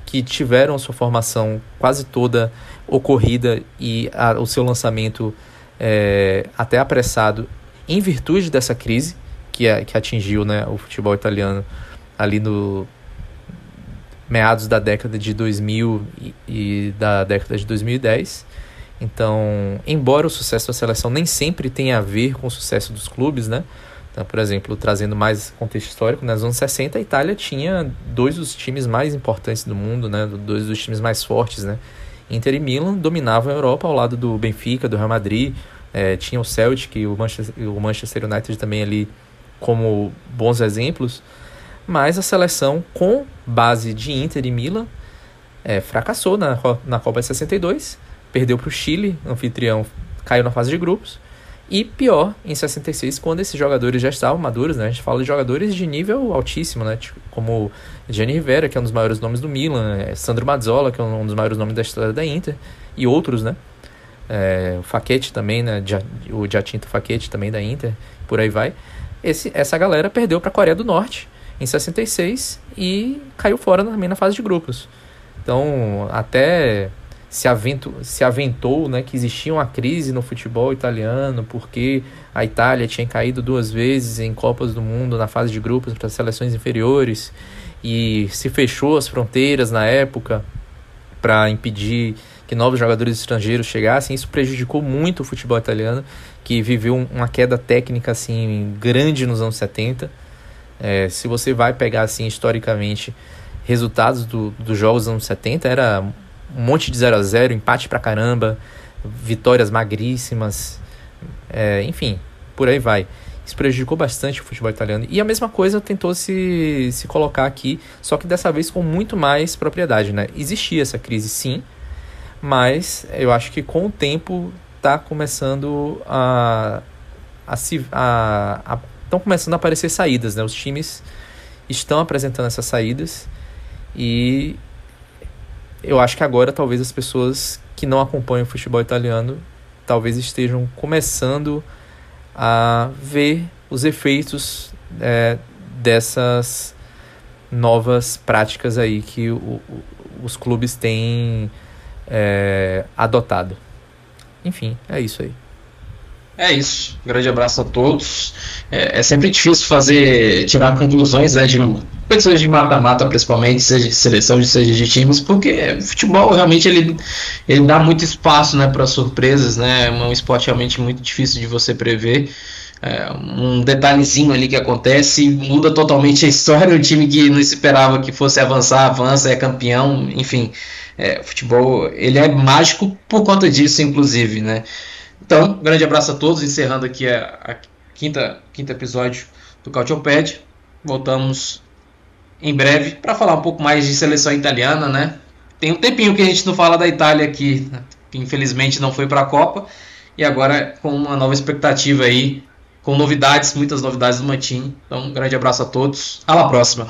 que tiveram sua formação quase toda ocorrida e a, o seu lançamento é, até apressado em virtude dessa crise que, é, que atingiu né, o futebol italiano ali no meados da década de 2000 e, e da década de 2010. Então, embora o sucesso da seleção nem sempre tenha a ver com o sucesso dos clubes, né? Então, por exemplo, trazendo mais contexto histórico, nos anos 60 a Itália tinha dois dos times mais importantes do mundo, né? Dois dos times mais fortes, né? Inter e Milan dominavam a Europa ao lado do Benfica, do Real Madrid, é, tinha o Celtic e o Manchester United também ali como bons exemplos mas a seleção com base de Inter e Milan é, fracassou na, na Copa de 62, perdeu para o Chile, anfitrião, caiu na fase de grupos, e pior, em 66, quando esses jogadores já estavam maduros, né? A gente fala de jogadores de nível altíssimo, né? Tipo, como Gianni Rivera, que é um dos maiores nomes do Milan, é, Sandro Mazzola, que é um dos maiores nomes da história da Inter, e outros, né? É, o Faquete também, né? O Giacinto Faquete também da Inter, por aí vai. Esse, essa galera perdeu para a Coreia do Norte em 66 e caiu fora também na fase de grupos. Então, até se, avento, se aventou né, que existia uma crise no futebol italiano porque a Itália tinha caído duas vezes em Copas do Mundo na fase de grupos para seleções inferiores e se fechou as fronteiras na época para impedir que novos jogadores estrangeiros chegassem. Isso prejudicou muito o futebol italiano, que viveu uma queda técnica assim grande nos anos 70. É, se você vai pegar assim historicamente resultados do, dos jogos dos anos 70, era um monte de 0 a 0 empate pra caramba, vitórias magríssimas, é, enfim, por aí vai. Isso prejudicou bastante o futebol italiano. E a mesma coisa tentou se, se colocar aqui, só que dessa vez com muito mais propriedade. Né? Existia essa crise sim, mas eu acho que com o tempo está começando a, a, se, a, a estão começando a aparecer saídas, né? Os times estão apresentando essas saídas e eu acho que agora talvez as pessoas que não acompanham o futebol italiano talvez estejam começando a ver os efeitos é, dessas novas práticas aí que o, o, os clubes têm é, adotado. Enfim, é isso aí. É isso. Um grande abraço a todos. É, é sempre difícil fazer, tirar conclusões né, de competições de mata-mata, principalmente, seja de seleção, seja de times, porque futebol realmente ele, ele dá muito espaço né, para surpresas, né? É um esporte realmente muito difícil de você prever. É, um detalhezinho ali que acontece muda totalmente a história. O time que não esperava que fosse avançar, avança, é campeão. Enfim, é, futebol ele é mágico por conta disso, inclusive, né? Então, um grande abraço a todos, encerrando aqui a, a quinta, quinto episódio do Cautioped. Voltamos em breve para falar um pouco mais de seleção italiana, né? Tem um tempinho que a gente não fala da Itália aqui, que infelizmente não foi para a Copa, e agora com uma nova expectativa aí, com novidades, muitas novidades do Mantinho. Então, um grande abraço a todos. Até a próxima.